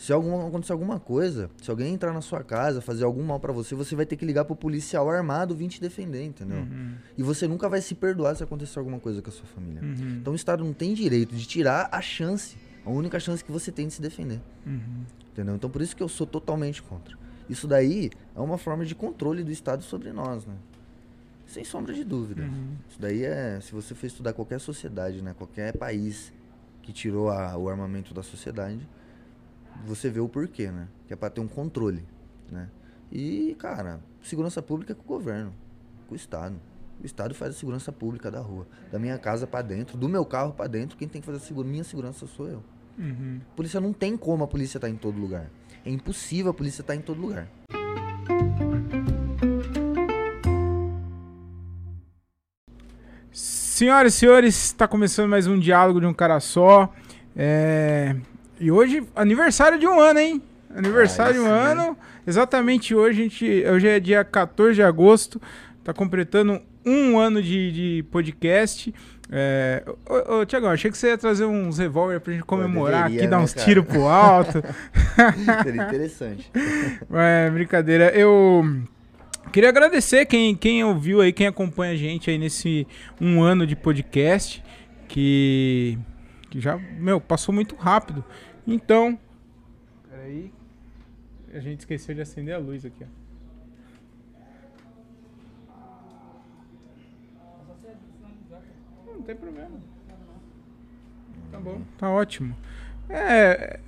Se algum, acontecer alguma coisa, se alguém entrar na sua casa, fazer algum mal para você, você vai ter que ligar pro policial armado vir te defender, entendeu? Uhum. E você nunca vai se perdoar se acontecer alguma coisa com a sua família. Uhum. Então o Estado não tem direito de tirar a chance, a única chance que você tem de se defender. Uhum. Entendeu? Então por isso que eu sou totalmente contra. Isso daí é uma forma de controle do Estado sobre nós, né? Sem sombra de dúvida. Uhum. Isso daí é, se você for estudar qualquer sociedade, né, qualquer país que tirou a- o armamento da sociedade, você vê o porquê, né? Que é para ter um controle, né? E, cara, segurança pública é com o governo, com o Estado. O Estado faz a segurança pública da rua, da minha casa para dentro, do meu carro para dentro. Quem tem que fazer a segura, minha segurança sou eu. Uhum. A polícia não tem como a polícia estar em todo lugar. É impossível a polícia estar em todo lugar. Senhoras e senhores, está começando mais um diálogo de um cara só. É, E hoje, aniversário de um ano, hein? Aniversário de um sim, ano. Exatamente hoje, a gente, hoje é dia 14 de agosto. Tá completando um ano de, de podcast. É... Ô, ô, Tiagão, achei que você ia trazer uns revólver pra gente comemorar deveria, aqui, dar né, uns tiros pro alto. Seria interessante. É, brincadeira. Eu queria agradecer quem, quem ouviu aí, quem acompanha a gente aí nesse um ano de podcast, que, que já, meu, passou muito rápido. Então, peraí, a gente esqueceu de acender a luz aqui, ó. Não tem problema. Tá bom, tá ótimo. É,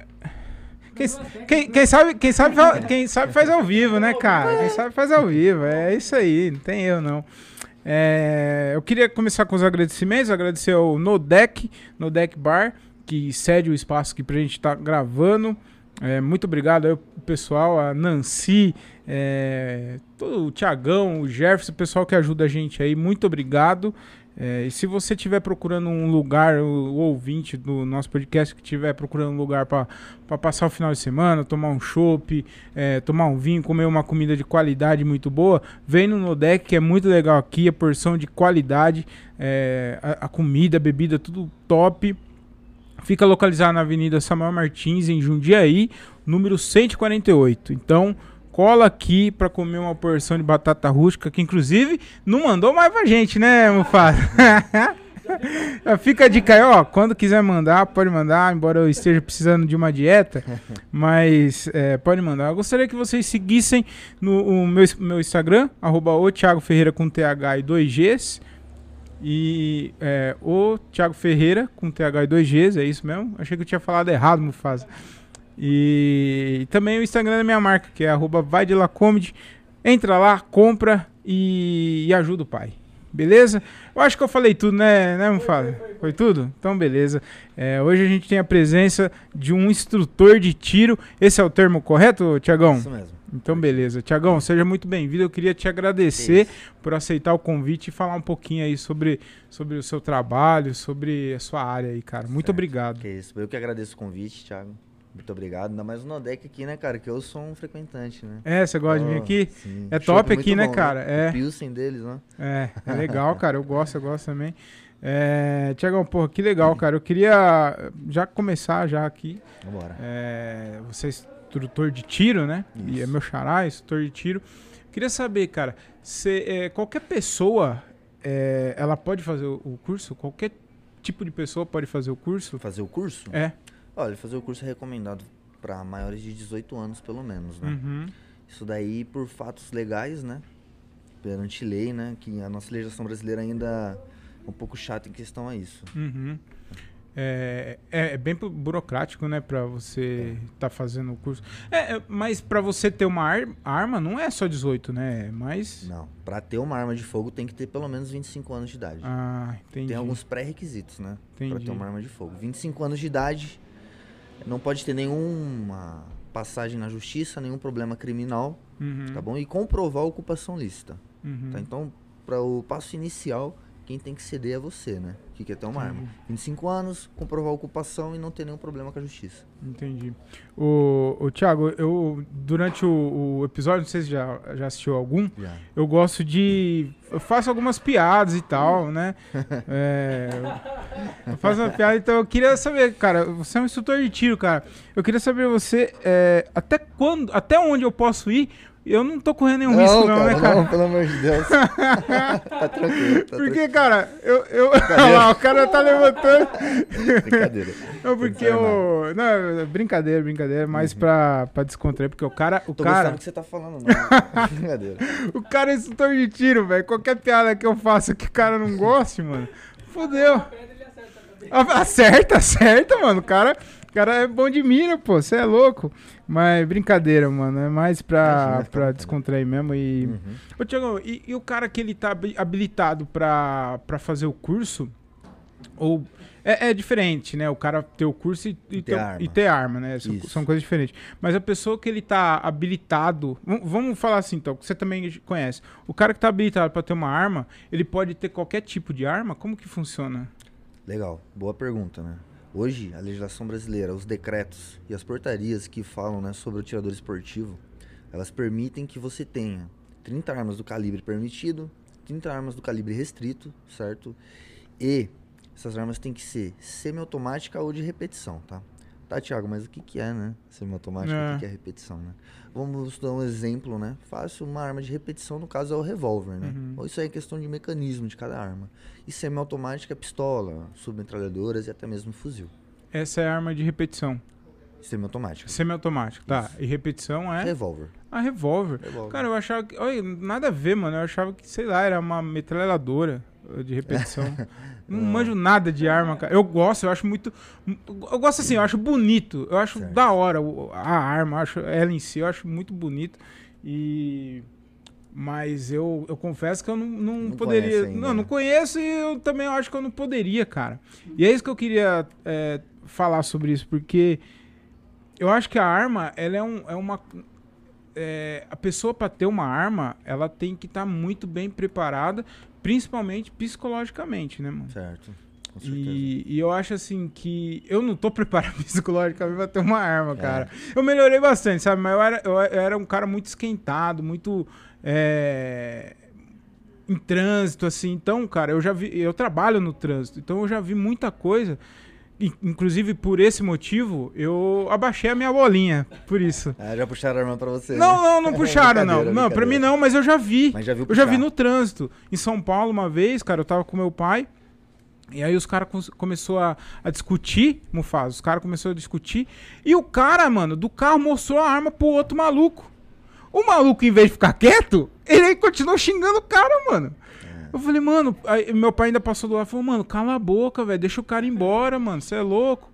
quem, quem, quem sabe, quem, sabe, quem sabe faz ao vivo, né, cara? Quem sabe faz ao vivo. É isso aí, não tem eu não. É, eu queria começar com os agradecimentos, agradecer ao Nodec, Nodec Bar, que cede o espaço aqui pra gente estar gravando. É, muito obrigado aí, pessoal, a Nancy, é, todo o Tiagão, o Jefferson, o pessoal que ajuda a gente aí, muito obrigado. É, e se você estiver procurando um lugar, o, o ouvinte do nosso podcast que estiver procurando um lugar para passar o final de semana, tomar um chopp, é, tomar um vinho, comer uma comida de qualidade muito boa, vem no Nodec, que é muito legal aqui, a porção de qualidade, é, a, a comida, a bebida, tudo top. Fica localizado na Avenida Samuel Martins, em Jundiaí, número 148. Então, cola aqui pra comer uma porção de batata rústica, que inclusive não mandou mais pra gente, né, Mufasa? Fica a dica aí, ó. Quando quiser mandar, pode mandar, embora eu esteja precisando de uma dieta. Mas é, pode mandar. Eu gostaria que vocês seguissem no o meu, meu Instagram, arroba o Thiago Ferreira com TH e 2Gs. E é, o Thiago Ferreira com TH e 2Gs, é isso mesmo? Achei que eu tinha falado errado, Mufasa. E também o Instagram da minha marca, que é arroba vai de lá comedy. Entra lá, compra e, e ajuda o pai. Beleza? Eu acho que eu falei tudo, né, né Mufasa? Foi, tudo? Então, beleza. É, hoje a gente tem a presença de um instrutor de tiro. Esse é o termo correto, Tiagão? Isso mesmo. Então, beleza. Tiagão, seja muito bem-vindo. Eu queria te agradecer por aceitar o convite e falar um pouquinho aí sobre, sobre o seu trabalho, sobre a sua área aí, cara. Muito Certo. obrigado. Isso. Eu que agradeço o convite, Thiago. Muito obrigado. Ainda mais o Nodec aqui, né, cara? Que eu sou um frequentante, né? É, você gosta de vir Oh, aqui? sim. É top aqui, né, bom, cara? É. O Pilsen deles, né? É, é legal, cara. Eu gosto, eu gosto também. É, Tiagão, porra, que legal, cara. Eu queria já começar já aqui. Vambora. É, você é instrutor de tiro, né? E é Isso. meu xará, instrutor de tiro. Queria saber, cara, se, é, qualquer pessoa, é, ela pode fazer o, o curso? Qualquer tipo de pessoa pode fazer o curso? Fazer o curso? É. Olha, fazer o curso é recomendado para maiores de 18 anos, pelo menos, né? Uhum. Isso daí por fatos legais, né? Perante lei, né? Que a nossa legislação brasileira ainda é um pouco chata em questão a isso. Uhum. É, é, é bem bu- burocrático, né, pra você estar fazendo o curso. É, é, mas pra você ter uma ar- arma não é só 18, né? É mais. Não, para ter uma arma de fogo tem que ter pelo menos 25 anos de idade. Ah, entendi. Tem alguns pré-requisitos, né? Pra Entendi. ter uma arma de fogo. 25 anos de idade, não pode ter nenhuma passagem na justiça, nenhum problema criminal, Uhum, tá bom? E comprovar a ocupação lícita, uhum. tá? Então, para o passo inicial, quem tem que ceder é você, né? Que que quer ter uma arma. 25 anos, comprovar a ocupação e não ter nenhum problema com a justiça. Entendi. O, o Thiago, eu durante o, o episódio, não sei se já, já assistiu algum, Já. eu gosto de. Eu faço algumas piadas e tal, né? É, eu faço uma piada, então eu queria saber, cara, você é um instrutor de tiro, cara. Eu queria saber você é, até quando, até onde eu posso ir. Eu não tô correndo nenhum risco, não, né, cara? Não, pelo amor de Deus. tá tranquilo. Tá Porque, cara, eu. eu olha lá, o cara tá levantando. tranquilo. Brincadeira. Não, porque eu. Não, brincadeira, brincadeira, mais pra, pra descontrair, porque o cara. O Uhum. Tô cara. do que você tá falando, não. Brincadeira. O cara é instrutor de tiro, velho. Qualquer piada que eu faça que o cara não goste, mano. Fudeu. Ah, Acerta, acerta, mano. O cara, cara é bom de mira, pô. Você é louco. Mas brincadeira, mano. É mais pra, Imagina, pra tá. descontrair mesmo. E. Uhum. Ô, Tiago, e, e o cara que ele tá habi- habilitado pra, pra fazer o curso? Ou. É, é diferente, né? O cara ter o curso e, e ter ter, arma. e ter arma, né? São, são coisas diferentes. Mas a pessoa que ele tá habilitado. Vamos falar assim, então, que você também conhece. O cara que tá habilitado pra ter uma arma, ele pode ter qualquer tipo de arma? Como que funciona? Legal, boa pergunta, né? Hoje, a legislação brasileira, os decretos e as portarias que falam né, sobre o tirador esportivo, elas permitem que você tenha 30 armas do calibre permitido, 30 armas do calibre restrito, certo? E essas armas têm que ser semiautomática ou de repetição, tá? Tá, Thiago, mas o que, que é, né? Semiautomática, É. o que, que é repetição, né? Vamos dar um exemplo, né? Fácil, uma arma de repetição, no caso, é o revólver, né? Uhum. Ou Isso aí é questão de mecanismo de cada arma. E semiautomática é pistola, submetralhadoras e até mesmo fuzil. Essa é a arma de repetição. Semiautomática. Semiautomática. Tá. E repetição é Revólver. A revólver. Cara, eu achava que. Olha, nada a ver, mano. Eu achava que, sei lá, era uma metralhadora de repetição. Não Não. manjo nada de arma, cara. Eu gosto, eu acho muito. Eu gosto assim, eu acho bonito. Eu acho Certo. da hora a arma, acho ela em si, eu acho muito bonito. E. Mas eu, eu confesso que eu não, não, Não poderia. ainda, não, né? não conheço e eu também acho que eu não poderia, cara. E é isso que eu queria é, falar sobre isso, porque eu acho que a arma, ela é, um, é uma. É, a pessoa para ter uma arma, ela tem que estar muito bem preparada, principalmente psicologicamente, né, mano? Certo. Com certeza. E, e eu acho assim que eu não tô preparado psicologicamente pra ter uma arma, É. cara. Eu melhorei bastante, sabe? Mas eu era, eu era um cara muito esquentado, muito. é, em trânsito, assim. Então, cara, eu já vi. Eu trabalho no trânsito, então eu já vi muita coisa. In- Inclusive, por esse motivo, eu abaixei a minha bolinha. Por isso. Ah, já puxaram a arma pra você. Não, né? não, não puxaram, não. Não, pra mim não, mas eu já vi. Mas já viu Eu já vi puxar. no trânsito. Em São Paulo, uma vez, cara, eu tava com meu pai. E aí os caras começou a, a discutir, Mufasa, os caras começaram a discutir. E o cara, mano, do carro mostrou a arma pro outro maluco. O maluco, em vez de ficar quieto, ele aí continuou xingando o cara, mano. Eu falei, mano, aí meu pai ainda passou do lado e falou, mano, cala a boca, velho, deixa o cara embora, mano, você é louco.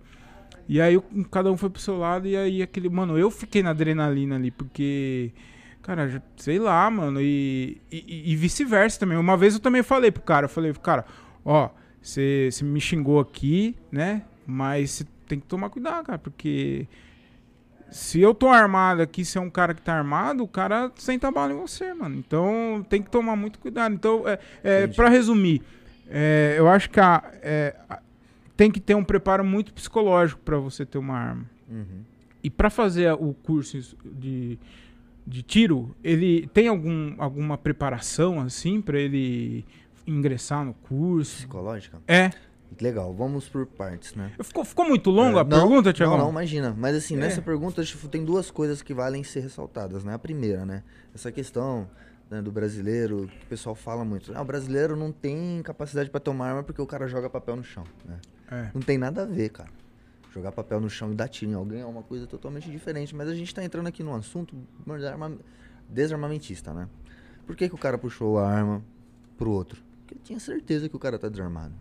E aí cada um foi pro seu lado e aí aquele, mano, eu fiquei na adrenalina ali, porque, cara, sei lá, mano, e, e, e vice-versa também. Uma vez eu também falei pro cara, eu falei, cara, ó, você me xingou aqui, né, mas você tem que tomar cuidado, cara, porque se eu tô armado aqui, se é um cara que tá armado, o cara senta bala em você, mano. Então tem que tomar muito cuidado. Então, é, é, pra resumir, é, eu acho que a- é, a- tem que ter um preparo muito psicológico pra você ter uma arma. Uhum. E pra fazer o curso de, de tiro, ele tem algum, alguma preparação assim pra ele ingressar no curso? Psicológica? É. Legal, vamos por partes, né? Ficou, ficou muito longa a É, não, pergunta, Tiagão? Não, não, imagina. Mas assim, É. nessa pergunta tipo, tem duas coisas que valem ser ressaltadas, né? A primeira, né? Essa questão né, do brasileiro, que o pessoal fala muito. Ah, o brasileiro não tem capacidade pra tomar arma porque o cara joga papel no chão, né? É. Não tem nada a ver, cara. Jogar papel no chão e dar tiro em alguém é uma coisa totalmente diferente. Mas a gente tá entrando aqui num assunto desarma- desarmamentista, né? Por que, que o cara puxou a arma pro outro? Porque ele tinha certeza que o cara tá desarmado.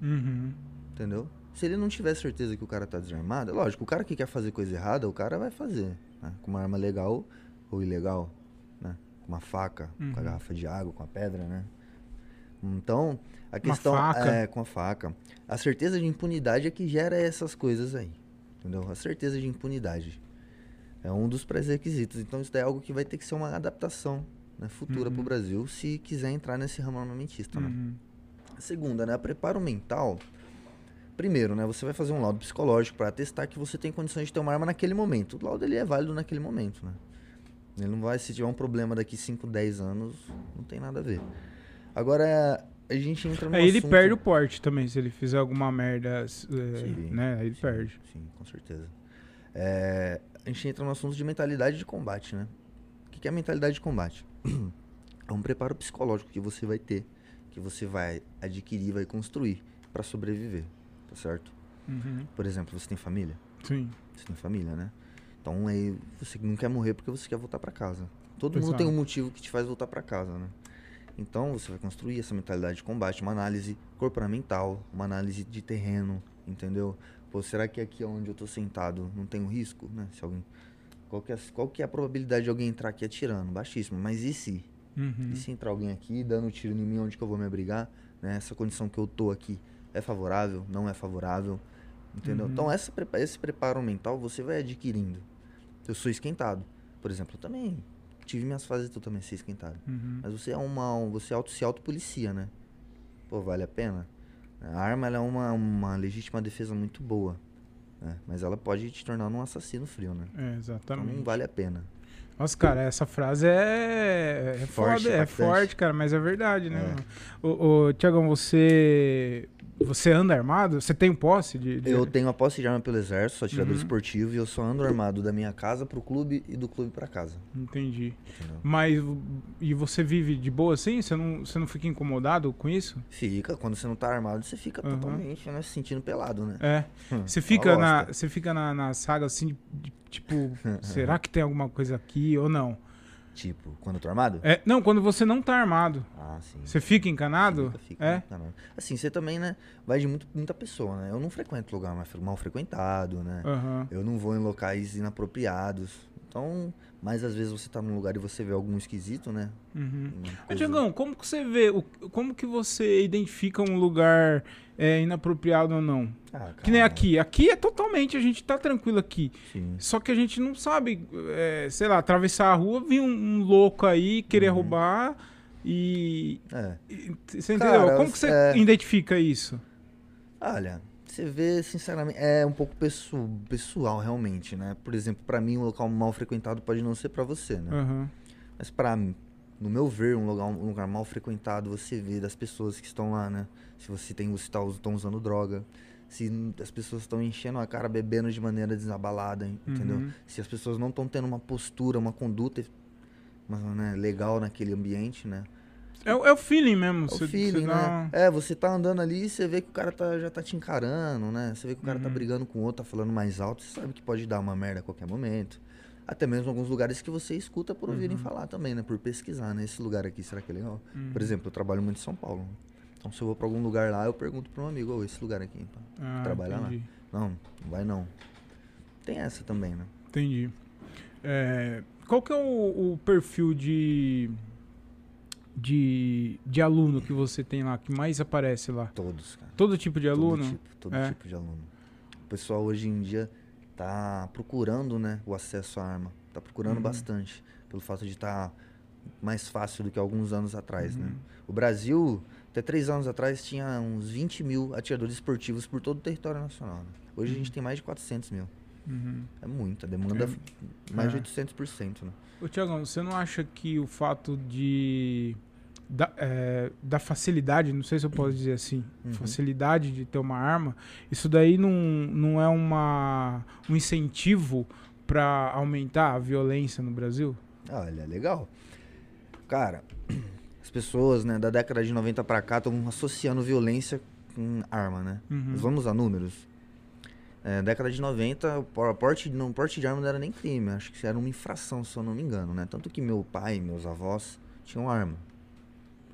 Uhum. Entendeu? Se ele não tiver certeza que o cara tá desarmado, é lógico, o cara que quer fazer coisa errada, o cara vai fazer. né? Com uma arma legal ou ilegal, né? Com uma faca, com a Uhum. garrafa de água, com a pedra, né? Então, a questão é com a faca. A certeza de impunidade é que gera essas coisas aí. Entendeu? A certeza de impunidade. É um dos pré-requisitos. Então, isso daí é algo que vai ter que ser uma adaptação né, futura Uhum. pro Brasil se quiser entrar nesse ramo armamentista, né? Uhum. Segunda, né? Preparo mental. Primeiro, né? Você vai fazer um laudo psicológico para atestar que você tem condições de ter uma arma naquele momento. O laudo ele é válido naquele momento, né? Ele não vai, se tiver um problema daqui 5, 10 anos, não tem nada a ver. Agora, a gente entra no Aí ele assunto- perde o porte também, se ele fizer alguma merda, é, Sim, né? Aí ele sim, perde. Sim, com certeza. É, a gente entra no assunto de mentalidade de combate, né? O que que é mentalidade de combate? É um preparo psicológico que você vai ter, que você vai adquirir, vai construir para sobreviver, tá certo? Uhum. Por exemplo, você tem família? Sim. Você tem família, né? Então aí você não quer morrer porque você quer voltar para casa. Todo mundo tem um motivo que te faz voltar para casa, né? Então você vai construir essa mentalidade de combate, uma análise comportamental, uma análise de terreno, entendeu? Pô, será que aqui onde eu tô sentado não tem um risco, né? Se alguém qual que, é, qual que é a probabilidade de alguém entrar aqui atirando? Baixíssima. Mas e se? Uhum. E se entrar alguém aqui dando tiro em mim, onde que eu vou me abrigar? Né? Essa condição que eu tô aqui é favorável? Não é favorável? Entendeu? Uhum. Então essa, esse preparo mental você vai adquirindo. Eu sou esquentado. Por exemplo, eu também tive minhas fases de eu também ser esquentado. Uhum. Mas você é uma. um- Você auto, se autopolicia, né? Pô, vale a pena? A arma é uma, uma legítima defesa muito boa. né? Mas ela pode te tornar um assassino frio, né? É, Então exatamente. não vale a pena. Nossa, cara, essa frase é, é Forte, foda, é forte, cara, mas é verdade, né? É. ô, Tiagão, você você anda armado? Você tem posse de, de- Eu tenho a posse de arma pelo exército, sou atirador Uhum. esportivo e eu só ando armado da minha casa pro clube e do clube pra casa. Entendi. Entendeu? Mas e você vive de boa assim? Você não, você não fica incomodado com isso? Fica, quando você não tá armado, você fica Aham. totalmente né, se sentindo pelado, né? É. Hum, Você fica na, você fica na, na saga assim, de- tipo, será que tem alguma coisa aqui ou não? Tipo, quando eu tô armado? É, não, quando você não tá armado, Ah, sim. você fica encanado? Fica, é. encanado. Assim, você também, né? Vai de muito, muita pessoa, né? Eu não frequento lugar mal fre- mal frequentado, né? Aham. Eu não vou em locais inapropriados. Então, mas às vezes você tá num lugar e você vê algum esquisito, né? Uhum. Coisa- Tiagão, como que você vê, o- como que você identifica um lugar é, inapropriado ou não? Ah, Que nem aqui. Aqui é totalmente, a gente tá tranquilo aqui. Sim. Só que a gente não sabe, é, sei lá, atravessar a rua, vir um, um louco aí querer Uhum. roubar e. É. e- Você entendeu? Cara, como que você é- identifica isso? Olha, você vê, sinceramente, é um pouco pesso- pessoal, realmente, né? Por exemplo, pra mim, um local mal frequentado pode não ser pra você, né? Aham. Mas mim, no meu ver, um lugar, um lugar mal frequentado, você vê das pessoas que estão lá, né? Se você tem, se tá, estão usando droga, se as pessoas estão enchendo a cara, bebendo de maneira desabalada, en- entendeu? Uhum. Se as pessoas não estão tendo uma postura, uma conduta uma, né, legal naquele ambiente, né? É, o- é o feeling mesmo. É o feeling, dá né? É, você tá andando ali e você vê que o cara tá, já tá te encarando, né? Você vê que o cara tá Uhum. brigando com o outro, tá falando mais alto, você sabe que pode dar uma merda a qualquer momento. Até mesmo alguns lugares que você escuta por ouvirem Uhum. falar também, né? Por pesquisar, né? Esse lugar aqui, será que é legal? Uhum. Por exemplo, eu trabalho muito em São Paulo. Então, se eu vou pra algum lugar lá, eu pergunto pra um amigo, ô, esse lugar aqui, então. Ah, trabalhar lá. Não, não vai não. Tem essa também, né? Entendi. É, qual que é o, o perfil de, de, de aluno que você tem lá, que mais aparece lá? Todos, cara. Todo tipo de aluno? Todo tipo, todo É. tipo de aluno. O pessoal hoje em dia tá procurando, né, o acesso à arma. Tá procurando Uhum. bastante. Pelo fato de estar mais fácil do que alguns anos atrás, né? Uhum. O Brasil, até três anos atrás, tinha uns 20 mil atiradores esportivos por todo o território nacional. né? Hoje a gente tem mais de 400 mil. Uhum. É muito, a demanda É. mais É. de 800%, né? Ô, Tiagão, você não acha que o fato de. Da, é, da facilidade, não sei se eu posso dizer assim, Uhum. facilidade de ter uma arma, isso daí não, não é uma, um incentivo para aumentar a violência no Brasil? Olha, legal. Cara, as pessoas, né, da década de 90 pra cá estão associando violência com arma, né? Uhum. Mas vamos a números. É, década de 90, o por- porte, não, porte de arma não era nem crime, acho que era uma infração, se eu não me engano, né? Tanto que meu pai e meus avós tinham arma.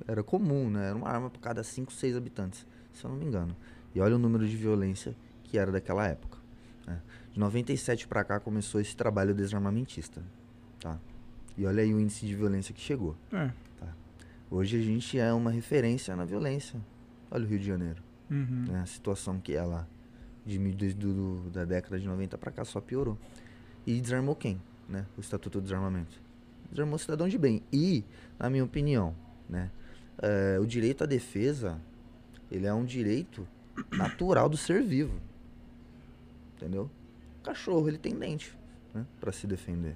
Era comum, né? Era uma arma por cada 5, 6 habitantes, se eu não me engano. E olha o número de violência que era daquela época. né? De 97 pra cá começou esse trabalho desarmamentista, tá? E olha aí o índice de violência que chegou. É. Hoje a gente é uma referência na violência. Olha o Rio de Janeiro Uhum. né, a situação que é lá. De, desde do, da década de 90 pra cá só piorou. E desarmou quem? Né? O Estatuto do Desarmamento. Desarmou o cidadão de bem. E, na minha opinião, né, eh, o direito à defesa ele é um direito natural do ser vivo. Entendeu? O cachorro, ele tem dente, né? Pra se defender.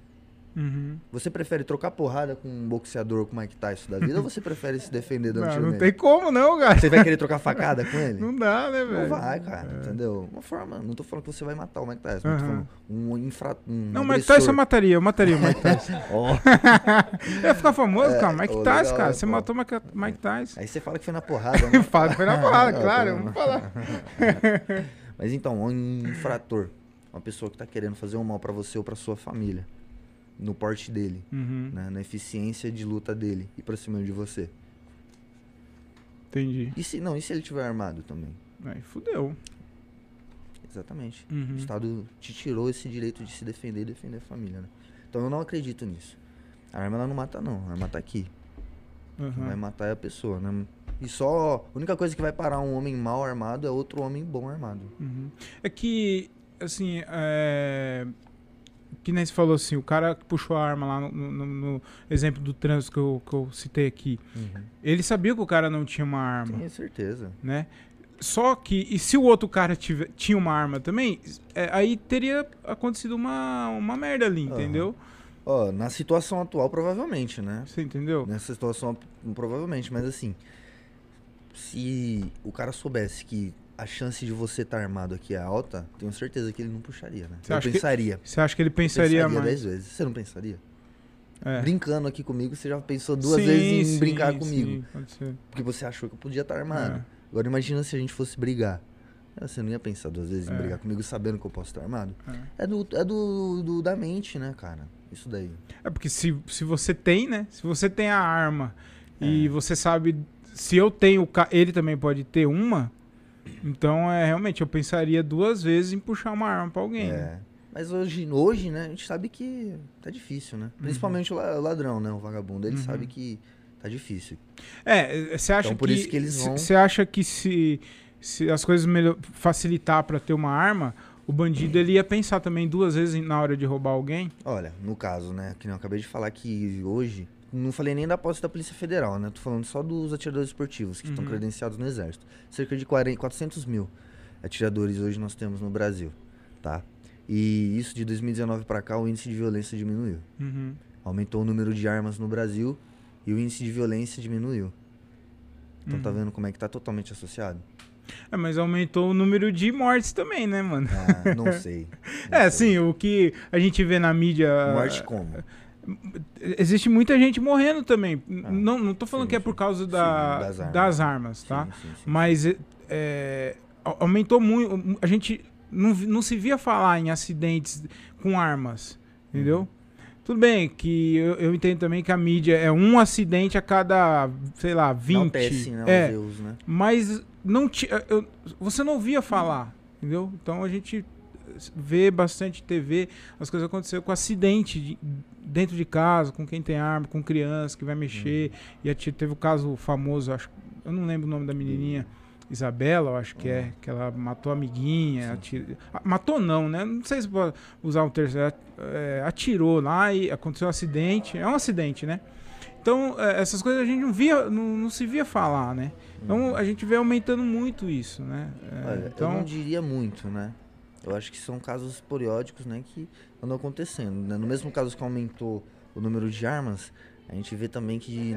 Uhum. Você prefere trocar porrada com um boxeador com o Mike Tyson da vida ou você prefere se defender dando Não, tiro não nele? tem como não, cara. Você vai querer trocar facada com ele? Não dá, né, Não velho? vai, cara, entendeu? Uma forma, não tô falando que você vai matar o Mike Tyson, não tô Aham. falando um infra... Um Não, Mike agressor. Tyson eu mataria, eu mataria o Mike Tyson. Ó, Ia ficar famoso, cara. Mike ô, Tyson, legal, cara. Você pô. matou o Mike, Mike Tyson. Aí você fala que foi na porrada, né? Fala que foi na porrada, Ah, claro. falar. Mas então, um infrator, uma pessoa que tá querendo fazer um mal pra você ou pra sua família, no porte dele, Uhum, né? na eficiência de luta dele e pra cima de você. entendi. E se não, e se ele tiver armado também? Aí fudeu. Exatamente. Uhum. O Estado te tirou esse direito de se defender e defender a família, né? Então eu não acredito nisso. A arma ela não mata não, a arma tá aqui. Quem vai Uhum. matar é a pessoa, né? E só. A única coisa que vai parar um homem mal armado é outro homem bom armado. Uhum. É que, assim, é... que nem você falou assim, o cara que puxou a arma lá no, no- no exemplo do trânsito que eu, que eu citei aqui, ele sabia que o cara não tinha uma arma, Tenho certeza. né? Só que, e se o outro cara tive- tinha uma arma também, é, aí teria acontecido uma, uma merda ali, entendeu? Ó, na situação atual, provavelmente, né? Você entendeu? Nessa situação, provavelmente, mas assim. Se o cara soubesse que a chance de você estar armado aqui é alta, tenho certeza que ele não puxaria, né? Você Eu que- pensaria. Você acha que ele pensaria, mais? dez vezes. Você não pensaria? É. Brincando aqui comigo, você já pensou duas Sim, vezes em sim, brincar sim, comigo. pode ser. Porque você achou que eu podia estar armado. É. Agora imagina se a gente fosse brigar. Ah, Você não ia pensar duas vezes em É. brigar comigo sabendo que eu posso estar armado? É. É, do, é do, do- da mente, né, cara? Isso daí. É porque se, se você tem, né? Se você tem a arma e É. você sabe. Se eu tenho, ele também pode ter uma. Então, é realmente, eu pensaria duas vezes em puxar uma arma pra alguém. né? É. Mas hoje, hoje, né, a gente sabe que tá difícil, né? Principalmente o la- o ladrão, né? O vagabundo. Ele Uhum. sabe que tá difícil. É, você acha Então, por que. isso que eles vão- Você acha que se, se as coisas melhor, facilitar pra ter uma arma, o bandido ele ia pensar também duas vezes na hora de roubar alguém? Olha, no caso, né, que eu acabei de falar que hoje, não falei nem da posse da Polícia Federal, né? Tô falando só dos atiradores esportivos que estão Uhum. credenciados no Exército. Cerca de 40, 400 mil atiradores hoje nós temos no Brasil, tá? E isso de 2019 para cá, o índice de violência diminuiu. Uhum. Aumentou o número de armas no Brasil e o índice de violência diminuiu. Então tá Uhum. vendo como é que tá totalmente associado? É, mas aumentou o número de mortes também, né, mano? Ah, não sei. Não É, sei. assim, o que a gente vê na mídia. Morte como? Existe muita gente morrendo também. não, não tô falando sim, que é sim. por causa Sim, da, das das, armas. armas. tá? Sim, sim, sim. Mas é, au- aumentou muito. A gente não, não se via falar em acidentes com armas, entendeu? Uhum. Tudo bem que eu, eu entendo também que a mídia é um acidente a cada, sei lá, 20. Enaltece, né, é, erros, né? mas não ti- eu- você não via falar, entendeu? Então a gente vê bastante TV, as coisas aconteceram com acidente de- dentro de casa, com quem tem arma, com criança que vai mexer. E ati- teve o caso famoso, acho, eu não lembro o nome da menininha, Isabela, eu acho que é, que ela matou a amiguinha, ah, matou não, né? Não sei se pode usar um terceiro, é, atirou lá e aconteceu um acidente, é um acidente, né? Então, é, essas coisas a gente não via, não, não se via falar, né? Então a gente vê aumentando muito isso, né? É, Olha, eu não então, diria muito, né? Eu acho que são casos periódicos, né, que andam acontecendo. né? No mesmo caso que aumentou o número de armas, a gente vê também que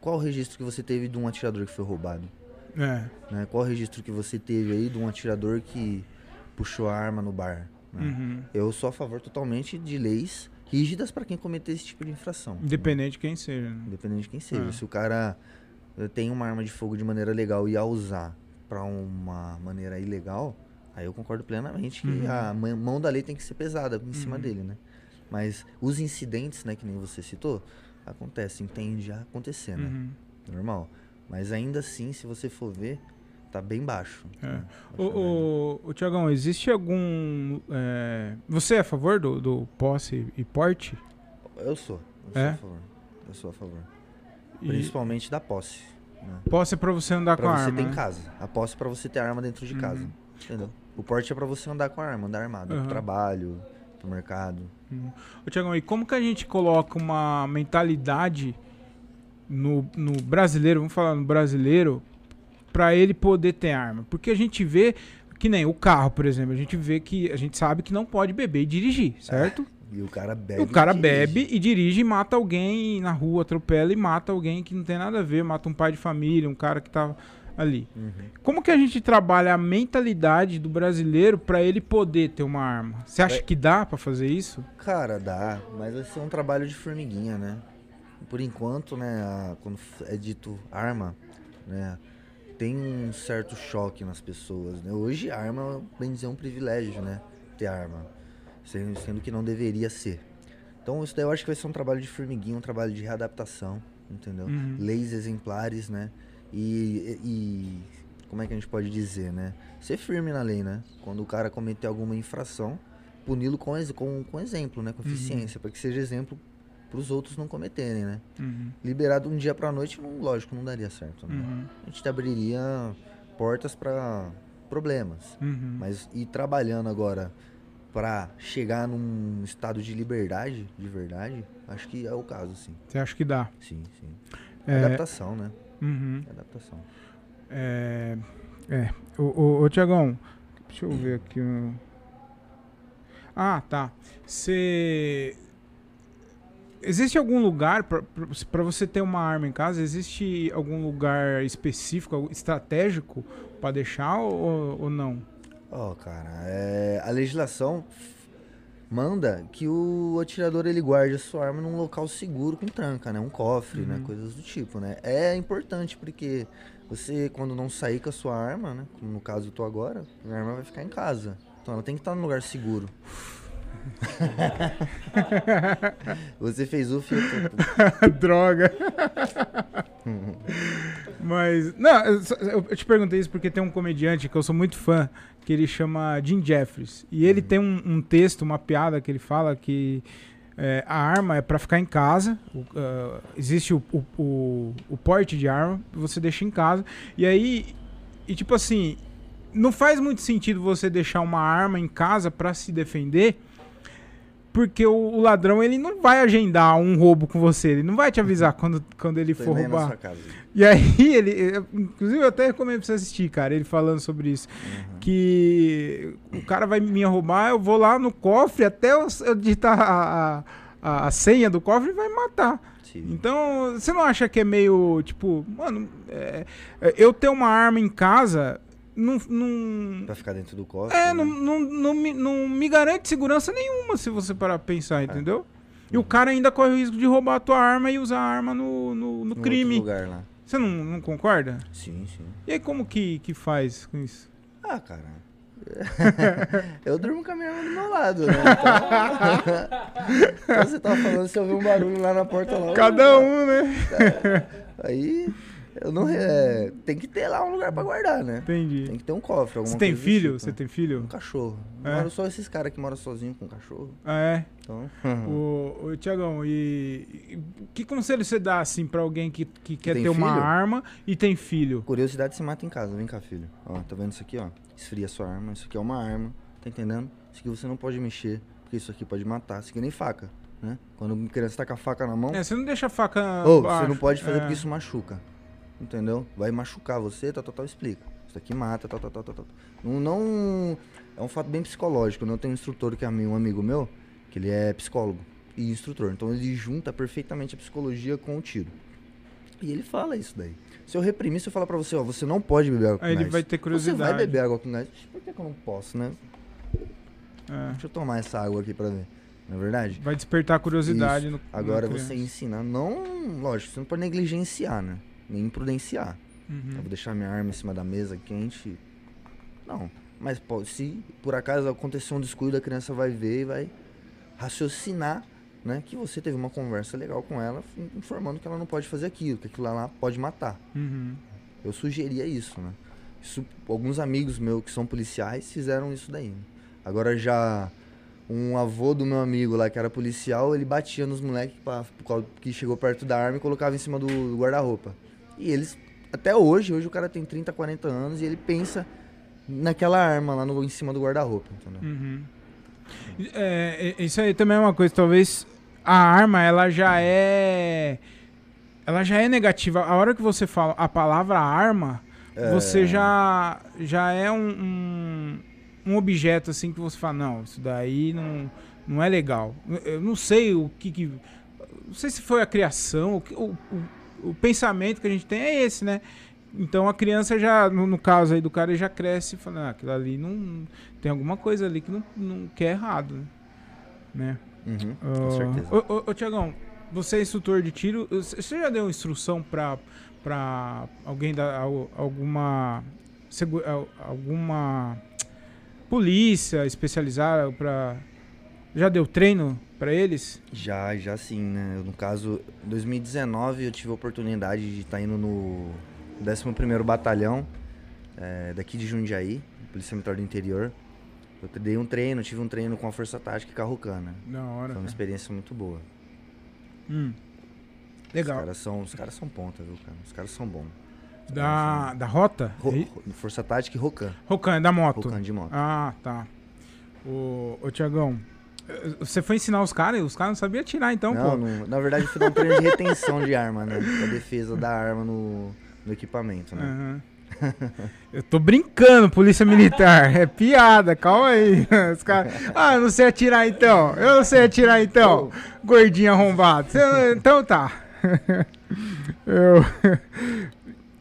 qual o registro que você teve de um atirador que foi roubado, é, né? Qual o registro que você teve aí de um atirador que puxou a arma no bar? né? uhum. Eu sou a favor totalmente de leis rígidas para quem cometer esse tipo de infração. né? independente de quem seja. né? Independente de quem seja. Ah. Se o cara eh, tem uma arma de fogo de maneira legal e a usar para uma maneira ilegal, aí eu concordo plenamente que Uhum. a mão da lei tem que ser pesada em cima Uhum. dele, né? Mas os incidentes, né, que nem você citou, acontecem, tende a acontecer, né? Uhum. Normal. Mas ainda assim, se você for ver, tá bem baixo. É. né? Médio. ô, ô, Tiagão, existe algum. é, Você é a favor do, do posse e porte? Eu sou. Eu sou É? a favor. Eu sou a favor. E Principalmente da posse. Né? posse é pra você andar Pra com a você arma. ter em né? casa. A posse é pra você ter arma dentro de casa. Uhum. Entendeu? O porte é pra você andar com a arma, andar armado. Aham. Pro trabalho, pro mercado. Ô, Tiagão, e como que a gente coloca uma mentalidade no, no brasileiro, vamos falar no brasileiro, para ele poder ter arma? Porque a gente vê que nem o carro, por exemplo, a gente vê que a gente sabe que não pode beber e dirigir, certo? E o cara bebe. o cara e bebe e dirige e mata alguém na rua, atropela e mata alguém que não tem nada a ver, mata um pai de família, um cara que tá ali. Uhum. Como que a gente trabalha a mentalidade do brasileiro pra ele poder ter uma arma? Você acha É. que dá pra fazer isso? Cara, dá, mas vai ser um trabalho de formiguinha, né? Por enquanto, né, a- quando é dito arma, né, tem um certo choque nas pessoas, né? Hoje arma, bem dizer, é um privilégio, né, ter arma, sendo, sendo que não deveria ser. Então isso daí eu acho que vai ser um trabalho de formiguinha, um trabalho de readaptação, entendeu? Uhum. Leis exemplares, né? E, e como é que a gente pode dizer, né? Ser firme na lei, né? Quando o cara cometer alguma infração, puni-lo com, com, com exemplo, né? Com eficiência, para que seja exemplo para os outros não cometerem, né? Uhum, Liberado um dia para noite, não, lógico, não daria certo. Né? uhum, A gente abriria portas para problemas. uhum. Mas ir trabalhando agora para chegar num estado de liberdade, de verdade, acho que é o caso, sim. Você acha que dá? Sim, sim. É, Adaptação, né? uhum. Adaptação. É. É. Ô, ô, ô Tiagão, deixa eu ver aqui. Ah, tá. Você. Existe algum lugar pra você ter uma arma em casa? Existe algum lugar específico, estratégico pra deixar ou, ou não? Ó, cara, é, a legislação manda que o atirador ele guarde a sua arma num local seguro com tranca, né? Um cofre, né? Coisas do tipo, né? É importante porque você, quando não sair com a sua arma, né? Como no caso eu tô agora, a arma vai ficar em casa. Então ela tem que estar num lugar seguro. você fez o filtro. Droga. Mas. Não, eu, eu- te perguntei isso porque tem um comediante que eu sou muito fã, que ele chama Jim Jeffries. E ele tem um, um texto, uma piada que ele fala que é, a arma é pra ficar em casa. o- ah, existe o, o, o, o porte de arma, você deixa em casa. E aí. E tipo assim. Não faz muito sentido você deixar uma arma em casa pra se defender. Porque o, o ladrão, ele não vai agendar um roubo com você. Ele não vai te avisar quando, quando ele for também na roubar. E aí, ele. eu- Inclusive, eu até recomendo pra você assistir, cara, ele falando sobre isso. Que o cara vai me roubar, eu vou lá no cofre, até eu, eu digitar a, a, a senha do cofre e vai me matar. Então, você não acha que é meio, tipo, mano, é, é, eu ter uma arma em casa não. não Pra ficar dentro do cofre. é, né? não, não, não, me, não me garante segurança nenhuma se você parar pra pensar, entendeu? E o cara ainda corre o risco de roubar a tua arma e usar a arma no, no, no crime. lugar lá. Você não, não concorda? Sim, sim. E aí como que, que faz com isso? Ah, cara. eu durmo com a minha arma do meu lado, né? Então, Então você tava falando, você ouviu um barulho lá na porta lá. Cada um, né? Aí eu não. É, tem que ter lá um lugar pra guardar, né? Entendi. Tem que ter um cofre. Você tem filho? tipo, Você né? tem filho? Um cachorro. É. Moro só esses caras que moram sozinhos com cachorro. Ah, é? Então. Ô, ô Tiagão, e, e que conselho você dá, assim, pra alguém que, que quer ter uma filho? arma e tem filho? Curiosidade se mata em casa. Vem cá, filho. Ó, tá vendo isso aqui, ó? Esfria sua arma. Isso aqui é uma arma. Tá entendendo? Isso aqui você não pode mexer. Porque isso aqui pode matar. Isso aqui nem faca. Né? Quando uma criança tá com a faca na mão. É, você não deixa a faca Ou você não pode fazer É. porque isso machuca. Entendeu? Vai machucar você, tal, tal, tal, explica. Isso aqui mata, tal, tal, tal, tal, tal. Não, não- É um fato bem psicológico, né? Eu tenho um instrutor que é um amigo meu, que ele é psicólogo e instrutor. Então ele junta perfeitamente a psicologia com o tiro. E ele fala isso daí. Se eu reprimir, se eu falar pra você, ó, você não pode beber água com Aí ele gás. vai ter Você curiosidade. vai beber água com gás? Por que, que eu não posso, né? É. Deixa eu tomar essa água aqui pra ver. Não é verdade? Vai despertar curiosidade no Agora você ensinar, não, lógico, você não pode negligenciar, né? Nem imprudenciar. Eu Uhum. vou deixar minha arma em cima da mesa quente. Não. Mas pode, se por acaso acontecer um descuido, a criança vai ver e vai raciocinar, né? Que você teve uma conversa legal com ela, in- informando que ela não pode fazer aquilo, que aquilo lá pode matar. Uhum. Eu sugeria isso, né? Isso, alguns amigos meus que são policiais fizeram isso daí. né? Agora já um avô do meu amigo lá que era policial, ele batia nos moleques que chegou perto da arma e colocava em cima do guarda-roupa. E eles, até hoje, hoje o cara tem 30, 40 anos e ele pensa naquela arma lá no, em cima do guarda-roupa, entendeu? Uhum. É, é, isso aí também é uma coisa, talvez a arma ela já é ela já é negativa. A hora que você fala a palavra arma, você já, já é um, um, um objeto assim que você fala, não, isso daí não, não é legal. Eu não sei o que, que não sei se foi a criação, o, o, o, pensamento que a gente tem é esse, né? Então a criança já, no, no caso aí do cara, já cresce falando, ah, aquilo ali não. Tem alguma coisa ali que não, não quer errado, né? Uhum, com uh, certeza. Ô, ô, ô Tiagão, você é instrutor de tiro, você já deu instrução para para alguém da alguma alguma polícia especializada para já deu treino para eles? Já, já sim, né? No caso, em 2019 eu tive a oportunidade de estar tá indo no 11º Batalhão é, daqui de Jundiaí, Polícia Militar do Interior. Eu dei um treino, tive um treino com a Força Tática e Carrucana. Da hora. Foi uma experiência muito boa. Hum. Legal. Os caras são, os caras são ponta, viu, cara? Os caras são bons. Da, são... da rota? Ro, Força Tática e Rocan. Rocan, é da moto. Rocan de moto. Ah, tá. Ô, ô Tiagão, você foi ensinar os caras e os caras não sabiam atirar, então, não, pô? Não, na verdade, foi um treino de retenção de arma, né? A defesa da arma no, no equipamento, né? Uhum. Eu tô brincando, polícia militar. É piada, calma aí. Os caras. Ah, eu não sei atirar então. Eu não sei atirar então. Gordinho arrombado. Então tá. Eu,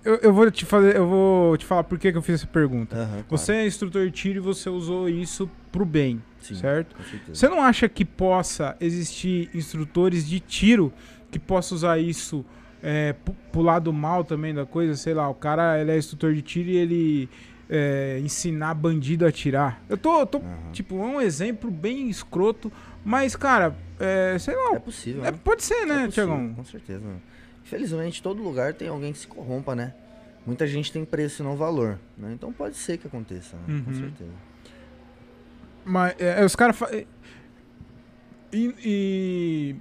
eu, eu, vou te fazer, eu vou te falar por que, que eu fiz essa pergunta. Uhum, claro. Você é instrutor de tiro e você usou isso pro bem, Sim, certo? Você não acha que possa existir instrutores de tiro que possa usar isso é, pro lado mal também da coisa? Sei lá, o cara ele é instrutor de tiro e ele é, ensinar bandido a atirar. Eu tô, tô uhum. tipo, é um exemplo bem escroto, mas, cara, é, sei lá. É possível. É, né? Pode ser, né, é Tiagão? Com certeza. Infelizmente, todo lugar tem alguém que se corrompa, né? Muita gente tem preço e não valor. Né? Então pode ser que aconteça, né? uhum. com certeza. Mas é, os caras. Fa... E, e,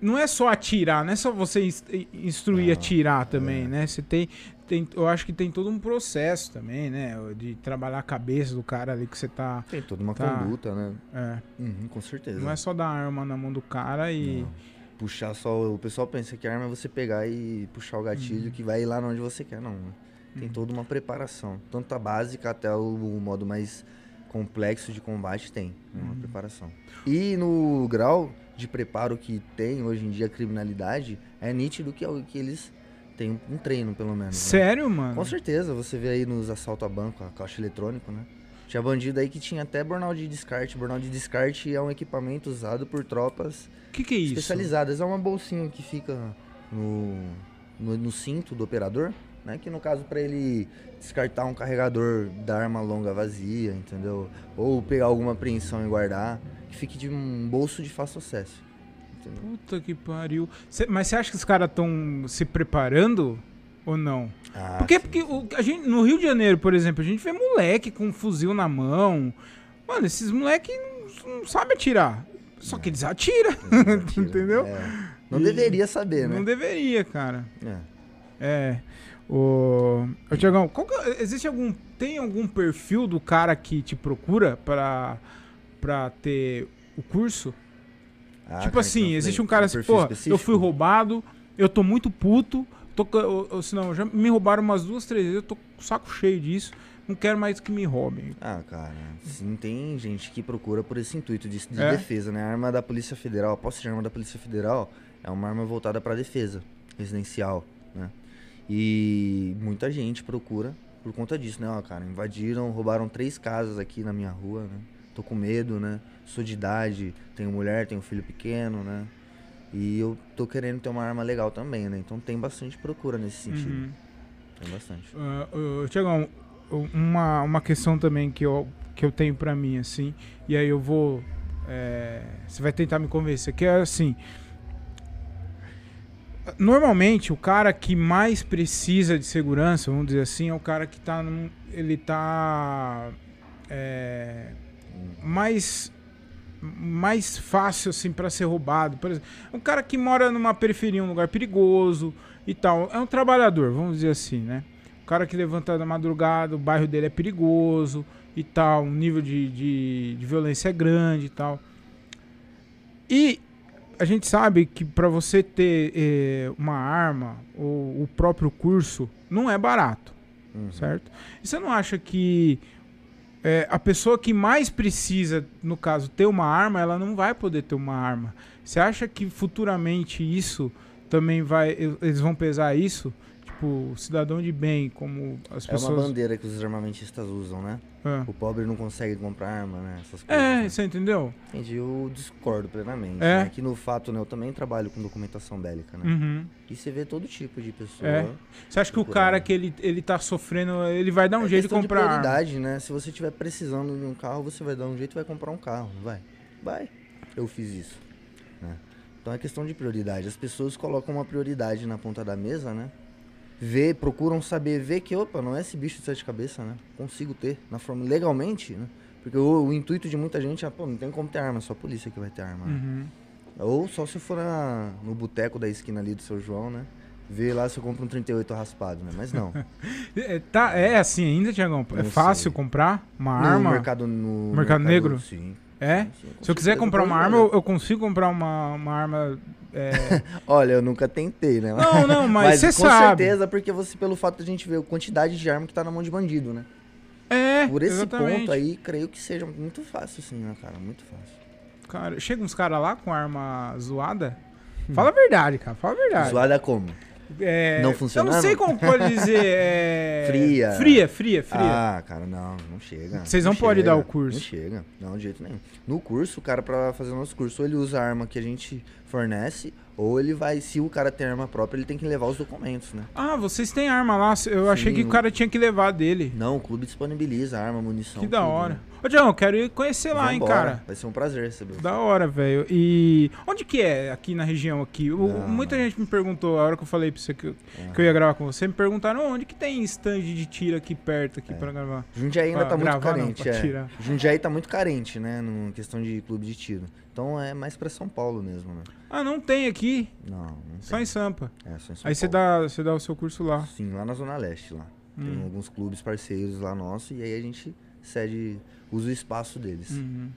não é só atirar, não é só você instruir a atirar também, é. né? Você tem, tem. Eu acho que tem todo um processo também, né? De trabalhar a cabeça do cara ali que você tá. Tem toda uma tá, conduta, né? É. Uhum, com certeza. Não é só dar arma na mão do cara e. Não puxar só. O pessoal pensa que a arma é você pegar e puxar o gatilho uhum. que vai lá onde você quer. Não. Né? Tem uhum. toda uma preparação. Tanto a básica até o, o modo mais complexo de combate tem uma uhum. preparação. E no grau de preparo que tem hoje em dia a criminalidade, é nítido que, é que eles têm um treino, pelo menos. Né? Sério, mano? Com certeza. Você vê aí nos assaltos a banco, a caixa eletrônico, né? Tinha bandido aí que tinha até burnout de descarte. Burnout de descarte é um equipamento usado por tropas que que é isso? especializadas. É uma bolsinha que fica no, no, no cinto do operador, né? Que no caso para ele descartar um carregador da arma longa vazia, entendeu? Ou pegar alguma apreensão e guardar, que fique de um bolso de fácil acesso. Entendeu? Puta que pariu. Cê, mas você acha que os caras estão se preparando ou não? Ah, Porque, sim. porque o, a gente, no Rio de Janeiro, por exemplo, a gente vê moleque com um fuzil na mão. Mano, esses moleques não, não sabem atirar. Só que eles atiram. Eles atiram entendeu? É. Não e deveria saber, né? Não deveria, cara. É. É. O, Ô, Tiagão, que, existe algum. Tem algum perfil do cara que te procura pra, pra ter o curso? Ah, tipo cara, assim, existe um cara um assim, pô, específico? eu fui roubado, eu tô muito puto, tô, ou, ou, senão, já me roubaram umas duas, três vezes, eu tô com o saco cheio disso, não quero mais que me roubem. Ah, cara, sim, tem gente que procura por esse intuito de, de É? defesa, né? A arma da Polícia Federal, a posse de arma da Polícia Federal é uma arma voltada para defesa residencial? E muita gente procura por conta disso, né? Ó, cara, invadiram, roubaram três casas aqui na minha rua, né? Tô com medo, né? Sou de idade, tenho mulher, tenho filho pequeno, né? E eu tô querendo ter uma arma legal também, né? Então tem bastante procura nesse sentido. Uhum. Tem bastante. Uh, uh, Tiagão, uma, uma questão também que eu, que eu tenho pra mim, assim, e aí eu vou. é, você vai tentar me convencer, que é assim. Normalmente, o cara que mais precisa de segurança, vamos dizer assim, é o cara que tá num, ele tá é, mais mais fácil assim para ser roubado. Por exemplo, um cara que mora numa periferia, um lugar perigoso e tal, é um trabalhador, vamos dizer assim, né? O cara que levanta da madrugada, o bairro dele é perigoso e tal, o nível de, de, de violência é grande e tal. E a gente sabe que para você ter eh, uma arma ou o próprio curso não é barato. Uhum. certo? E você não acha que é, a pessoa que mais precisa, no caso, ter uma arma, ela não vai poder ter uma arma? Você acha que futuramente isso também vai. Eles vão pesar isso? Tipo, cidadão de bem, como as É uma pessoas. bandeira que os armamentistas usam, né? Ah. O pobre não consegue comprar arma, né? Essas coisas. É, né? você entendeu? Entendi, eu discordo plenamente. É? Né? Que no fato, né, eu também trabalho com documentação bélica, né? Uhum. E você vê todo tipo de pessoa. É. Você acha que o cara que ele, ele tá sofrendo, ele vai dar um É jeito de comprar arma? prioridade, né? Se você estiver precisando de um carro, você vai dar um jeito e vai comprar um carro, vai? Vai. Eu fiz isso. né? Então é questão de prioridade. As pessoas colocam uma prioridade na ponta da mesa, né? Vê, procuram saber, ver que, opa, não é esse bicho de sete cabeças, né? Consigo ter na forma legalmente, né? Porque o, o intuito de muita gente é, pô, não tem como ter arma, só a polícia que vai ter arma. né? Uhum. Ou só se for na- no boteco da esquina ali do seu João, né? Ver lá se eu compro um 38 raspado, né? Mas não. É, tá, é assim ainda, Tiagão? É fácil sei. comprar uma no arma? mercado no Mercado Negro? Sim. É? Sim, sim, Se eu quiser comprar uma arma, olhar. eu, eu consigo comprar uma, uma arma. É, Olha, eu nunca tentei, né? Não, não, mas você com sabe. certeza, porque você, pelo fato de a gente ver a quantidade de arma que tá na mão de bandido, né? É, Por esse exatamente. ponto aí, creio que seja muito fácil, sim, né, cara? Muito fácil. Cara, chega uns caras lá com arma zoada. Fala a verdade, cara. Fala a verdade. Zoada como? É, Não Eu funcionando? não sei como pode dizer. é, Fria. Fria, fria, fria. Ah, cara, não, não chega. Vocês não podem chega, dar o curso. Não chega, não, de jeito nenhum. No curso, o cara, pra fazer o nosso curso, ou ele usa a arma que a gente fornece, ou ele vai, se o cara tem arma própria, ele tem que levar os documentos, né? Ah, vocês têm arma lá. Eu achei que o Sim. cara tinha que levar dele. Não, o clube disponibiliza arma, munição. Que da tudo, hora. né? Ô, eu quero ir conhecer lá, hein, cara. Vai ser um prazer receber. Da hora, velho. E onde que é aqui na região aqui? O- Não, muita não. gente me perguntou, a hora que eu falei pra você que eu, Ah. que eu ia gravar com você, me perguntaram onde que tem stand de tiro aqui perto aqui É. pra gravar. Jundiaí ainda Pra tá muito não, carente, pra é. tirar. Jundiaí tá muito carente, né, no questão de clube de tiro. Então é mais pra São Paulo mesmo, né? Ah, não tem aqui, Não, não só tem. em Sampa. É, só em São Aí você Paulo. dá, você dá o seu curso lá. Sim, lá na Zona Leste, lá. Tem Hum. alguns clubes parceiros lá nossos e aí a gente cede, usa o espaço deles. Uhum.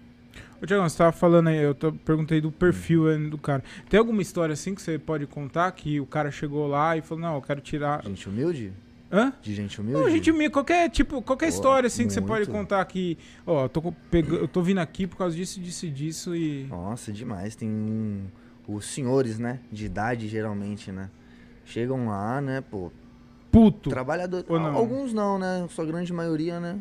Ô, Tiagão, você tava falando aí, eu perguntei do perfil do cara. Tem alguma história assim que você pode contar que o cara chegou lá e falou, não, eu quero tirar. Gente humilde? Hã? De gente humilde? Não, gente, me- qualquer tipo, qualquer história assim que você pode muito. contar que, ó, eu tô, co- pega- eu tô vindo aqui por causa disso, disso e disso e. Nossa, demais. Tem um, os senhores, né? De idade, geralmente, né? Chegam lá, né, pô, Puto. Trabalhador. Ou não? Alguns não, né? Sua grande maioria, né?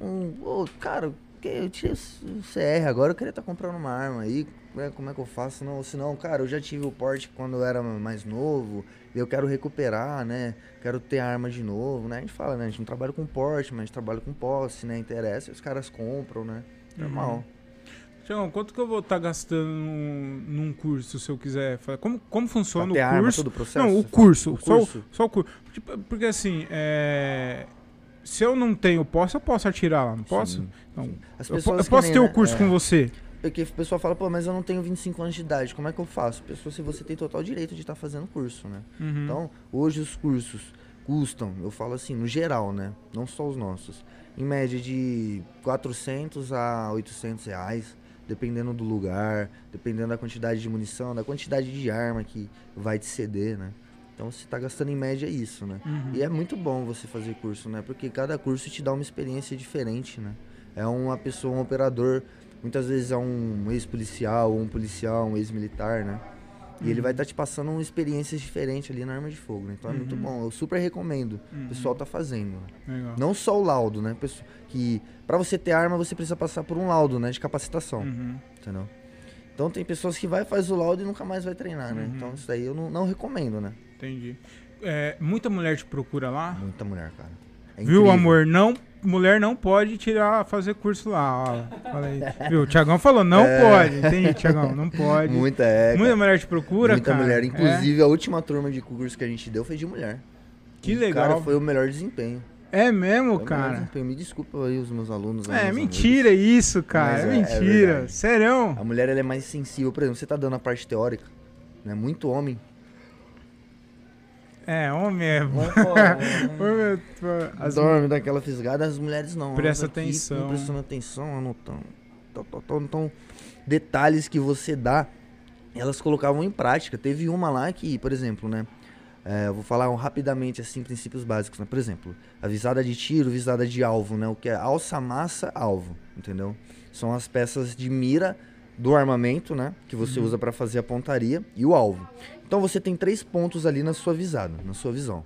Um, ô, cara, eu tinha o CR agora, eu queria estar comprando uma arma aí. né? Como é que eu faço? Não, se não, cara, eu já tive o porte quando eu era mais novo. Eu quero recuperar, né? Quero ter arma de novo, né? A gente fala, né? A gente não trabalha com porte, mas a gente trabalha com posse, né? Interessa, os caras compram, né? Normal. Tiagão, quanto que eu vou estar gastando num, curso se eu quiser? fazer? Como, como funciona o arma, curso? todo o processo, não, o curso, O Só, curso? o, só o curso. Tipo, porque assim, é, se eu não tenho posse, eu posso atirar lá, não posso? Sim, Não. sim. As Eu, eu posso nem, ter o né, curso é. com você? Porque o pessoal fala, pô, mas eu não tenho 25 anos de idade, como é que eu faço? Pessoa, se você tem total direito de estar fazendo curso, né? Uhum. Então, hoje os cursos custam, eu falo assim, no geral, né? Não só os nossos. Em média de 400 a 800 reais, dependendo do lugar, dependendo da quantidade de munição, da quantidade de arma que vai te ceder, né? Então você tá gastando em média isso, né? Uhum. E é muito bom você fazer curso, né? Porque cada curso te dá uma experiência diferente, né? É uma pessoa, um operador, muitas vezes é um ex-policial, um policial, um ex-militar, né? E ele vai estar te passando uma experiências diferentes ali na arma de fogo, né? Então é muito Uhum. bom. Eu super recomendo. Uhum. O pessoal tá fazendo. né? Legal. Não só o laudo, né? Que para você ter arma, você precisa passar por um laudo, né? De capacitação, Uhum. entendeu? Então tem pessoas que vai, faz o laudo e nunca mais vai treinar, né? Uhum. Então isso daí eu não, não recomendo, né? Entendi. É, muita mulher te procura lá? Muita mulher, cara. É Viu, amor? Não, mulher não pode tirar, fazer curso lá. Ó, Fala aí. Viu? O Tiagão falou, não pode. Entendi, Tiagão, não pode. É. Muita é. Muita cara. mulher te procura, Muita cara? mulher. É? Inclusive, a última turma de curso que a gente deu foi de mulher. Que E, legal. Cara, foi o melhor desempenho. É mesmo, Foi cara? Me desculpa aí os meus alunos. É, meus mentira isso, cara. É, é- é mentira. verdade. Sério? A mulher ela é mais sensível. Por exemplo, você tá dando a parte teórica, né? Muito homem. É, homem é. Homem, Homem é- As- Dorme daquela fisgada, as mulheres não. Presta aqui atenção. Prestando atenção, anotando. Tal, tal, tal. Então, detalhes que você dá, elas colocavam em prática. Teve uma lá que, por exemplo, né? É, eu vou falar rapidamente assim princípios básicos, né? Por exemplo, a visada de tiro, visada de alvo, né? O que é alça, massa, alvo, entendeu? São as peças de mira do armamento, né? Que você usa para fazer a pontaria e o alvo. Então você tem três pontos ali na sua visada, na sua visão.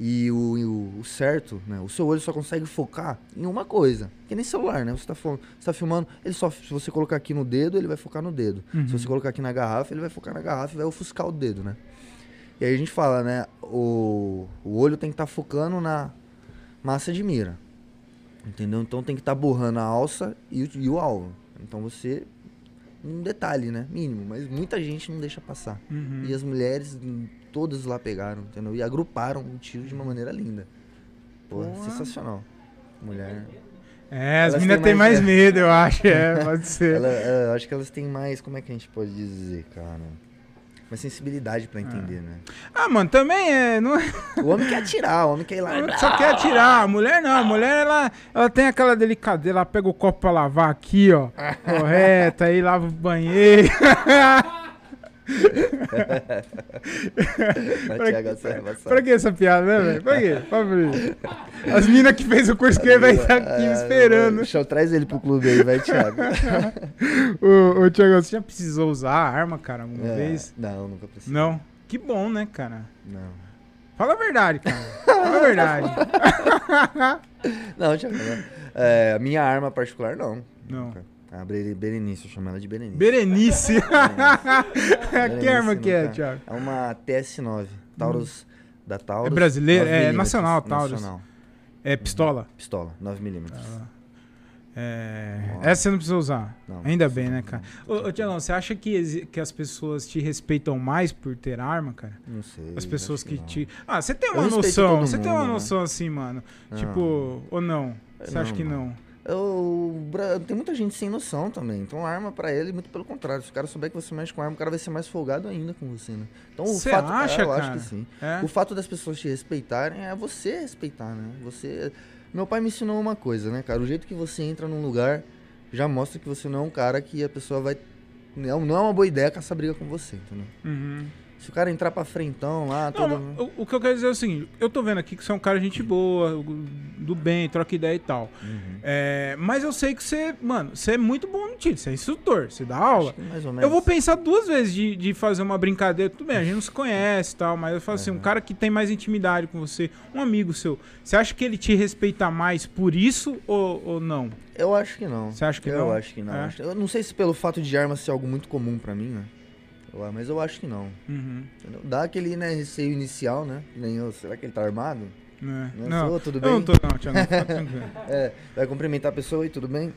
E o, e o- certo, né? O seu olho só consegue focar em uma coisa. Que nem celular, né? Você tá, você tá filmando, ele só, se você colocar aqui no dedo, ele vai focar no dedo. Se você colocar aqui na garrafa, ele vai focar na garrafa e vai ofuscar o dedo, né? E aí a gente fala, né? O, o olho tem que estar focando na massa de mira. Entendeu? Então tem que estar borrando a alça e e o alvo. Então você. Um detalhe, né? Mínimo, mas muita gente não deixa passar. Uhum. E as mulheres, todas lá pegaram, entendeu? E agruparam o tiro de uma maneira linda. Pô, sensacional. Mulher. É, as meninas têm têm mais- mais medo, eu acho. É, pode ser. Ela, é, eu acho que elas têm mais, como é que a gente pode dizer, cara? Mais sensibilidade pra entender, né? Ah, mano, também é. Não... O homem quer atirar, o homem quer ir lá. e- Só quer atirar. A mulher não. A mulher, ela, ela tem aquela delicadeza. Ela pega o copo pra lavar aqui, ó. Correta, aí lava o banheiro. Pra que- essa é. Pra que essa piada, né, velho? Pra quê? Pra. As minas que fez o curso que ele vai estar aqui me Ah, esperando. Deixa, traz ele pro clube aí, vai, Thiago. Ô, ô Thiago, você já precisou usar a arma, cara, alguma É, vez? Não, nunca precisei. Não? Que bom, né, cara? Não. Fala a verdade, cara. Fala a verdade. Não, Thiago, não. É, a minha arma particular, não. Não. Nunca. A Berenice, eu chamo ela de Berenice. Berenice. que arma que é, Thiago? É uma TS9, Taurus da Taurus. É brasileira? 9 É nacional, Taurus. Nacional. É pistola? Pistola, 9mm. É, Nossa. essa você não precisa usar. Não, Ainda bem, né, cara? Ô, ô Tiagão, você acha que, que as pessoas te respeitam mais por ter arma, cara? Não sei. As pessoas que, não. te. Ah, você tem uma noção. todo Você tem uma mundo, né? noção assim, mano. Não. Tipo, ou não? Você acha que não. Eu, tem muita gente sem noção também. Então, arma pra ele, muito pelo contrário. Se o cara souber que você mexe com arma, o cara vai ser mais folgado ainda com você, né? Então, o fato. acha, é, eu cara? acho que sim. É? O fato das pessoas te respeitarem é você respeitar, né? Você. Meu pai me ensinou uma coisa, né, cara? O jeito que você entra num lugar já mostra que você não é um cara que a pessoa vai. Não, não é uma boa ideia caçar briga com você, entendeu? Uhum. Se o cara entrar pra frentão lá, todo. Não, o, o que eu quero dizer é o seguinte: eu tô vendo aqui que você é um cara gente boa, do bem, troca ideia e tal. Uhum. É, mas eu sei que você, mano, você é muito bom no tiro, você é instrutor, você dá aula. Mais ou menos. Eu vou pensar duas vezes de, de fazer uma brincadeira. Tudo bem, a gente não se conhece e tal, mas eu falo assim, um cara que tem mais intimidade com você, um amigo seu, você acha que ele te respeita mais por isso ou, ou não? Eu acho que não. Você acha que eu não? acho que não. É? Eu não sei se pelo fato de arma ser algo muito comum pra mim, né? Eu- Mas eu acho que não. Uhum. Dá aquele né, receio inicial, né? Nem eu, será que ele tá armado? Né? Não, Não, sou, tudo eu não bem? tô não, fica tranquilo. É, vai cumprimentar a pessoa e tudo bem?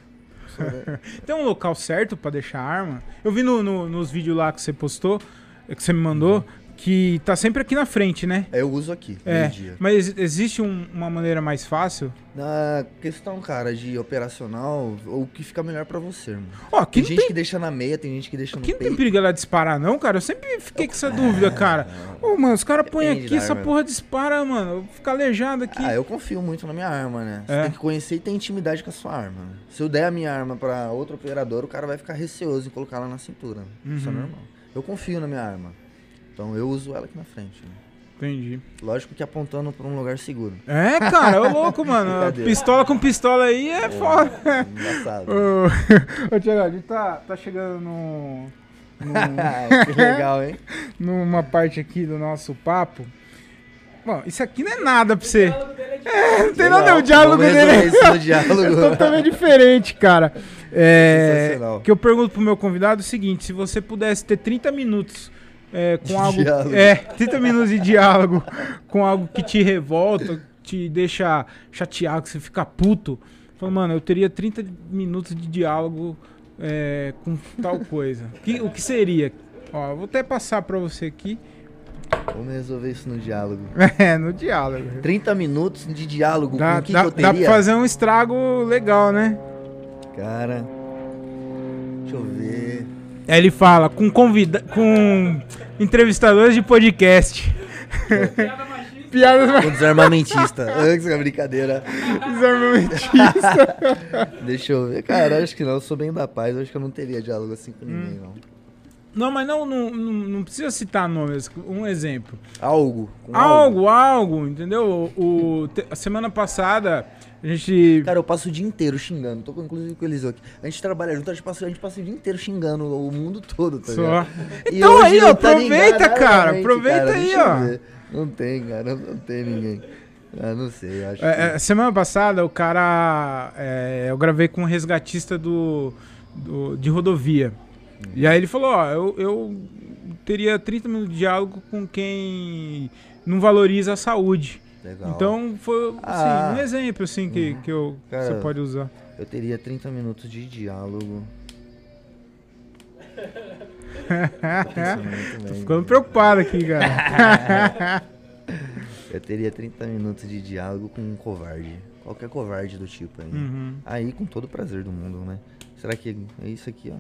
Tem um local certo pra deixar a arma? Eu vi no, no- nos vídeos lá que você postou, que você me mandou, que tá sempre aqui na frente, né? eu uso aqui, É, meio-dia. mas ex- existe um- uma maneira mais fácil? Na questão, cara, de operacional, o que fica melhor pra você, irmão. Ó, Tem gente tem, que deixa na meia, tem gente que deixa no aqui não tem peito. perigo ela disparar não, cara. Eu sempre fiquei com essa dúvida, cara. Ô, mano, os caras põem aqui, da essa arma. porra dispara, mano. Fica aleijado aqui. Ah, eu confio muito na minha arma, né? Você É. tem que conhecer e ter intimidade com a sua arma. né? Se eu der a minha arma pra outro operador, o cara vai ficar receoso em colocar ela na cintura. né? Isso é Uhum. normal. Eu confio na minha arma. Então eu uso ela aqui na frente. né? Entendi. Lógico que apontando pra um lugar seguro. É, cara, ô louco, mano. Pistola com pistola aí é foda. Engraçado. Ô, Tiago, a gente tá, tá chegando no, no- que legal, hein? numa parte aqui do nosso papo. Bom, isso aqui não é nada pra você. É, não tem nada, o diálogo dele no é diálogo. totalmente diferente, cara. É, que eu pergunto pro meu convidado é o seguinte: se você pudesse ter 30 minutos é, com algo. diálogo. É, 30 minutos de diálogo com algo que te revolta, te deixa chateado, que você fica puto. Fala, mano, eu teria 30 minutos de diálogo é, com tal coisa. Que- o que seria? Ó, vou até passar pra você aqui. Vamos resolver isso no diálogo. É, no diálogo. 30 minutos de diálogo Dá, com o que, dá- que eu dá teria? pra fazer um estrago legal, né? Cara, deixa eu ver. Aí ele fala com convida com entrevistadores de podcast. Piadas mais Com desarmamentista. Antes da brincadeira. desarmamentistas. Deixa eu ver. Cara, acho que não. Eu sou bem da paz. Acho que eu não teria diálogo assim com ninguém, não. Não, mas não, não, não, precisa citar nomes. Um exemplo. Algo. com Algo, algo, entendeu? O, te- a semana passada, a gente. Cara, eu passo o dia inteiro xingando. Tô inclusive com o Eliseu aqui. A gente trabalha junto, a gente passa, a gente passa o dia inteiro xingando o mundo todo, tá Só. ligado? E Então aí, ó, tá aproveita, cara. Aproveita cara, aí, ó. ver. Não tem, cara. Não tem ninguém. Ah, não sei, acho É, é, que... semana passada, o cara. é, eu gravei com um resgatista do, do- de rodovia. E aí ele falou: Ó, eu, eu teria 30 minutos de diálogo com quem não valoriza a saúde. Legal. Então foi assim, Ah. um exemplo assim que, que eu, que você Cara, pode usar. Eu teria 30 minutos de diálogo. Tô ficando preocupado aqui, cara. Eu teria 30 minutos de diálogo com um covarde. Qualquer covarde do tipo aí. Uhum. Aí, com todo o prazer do mundo, né? Será que é isso aqui, ó?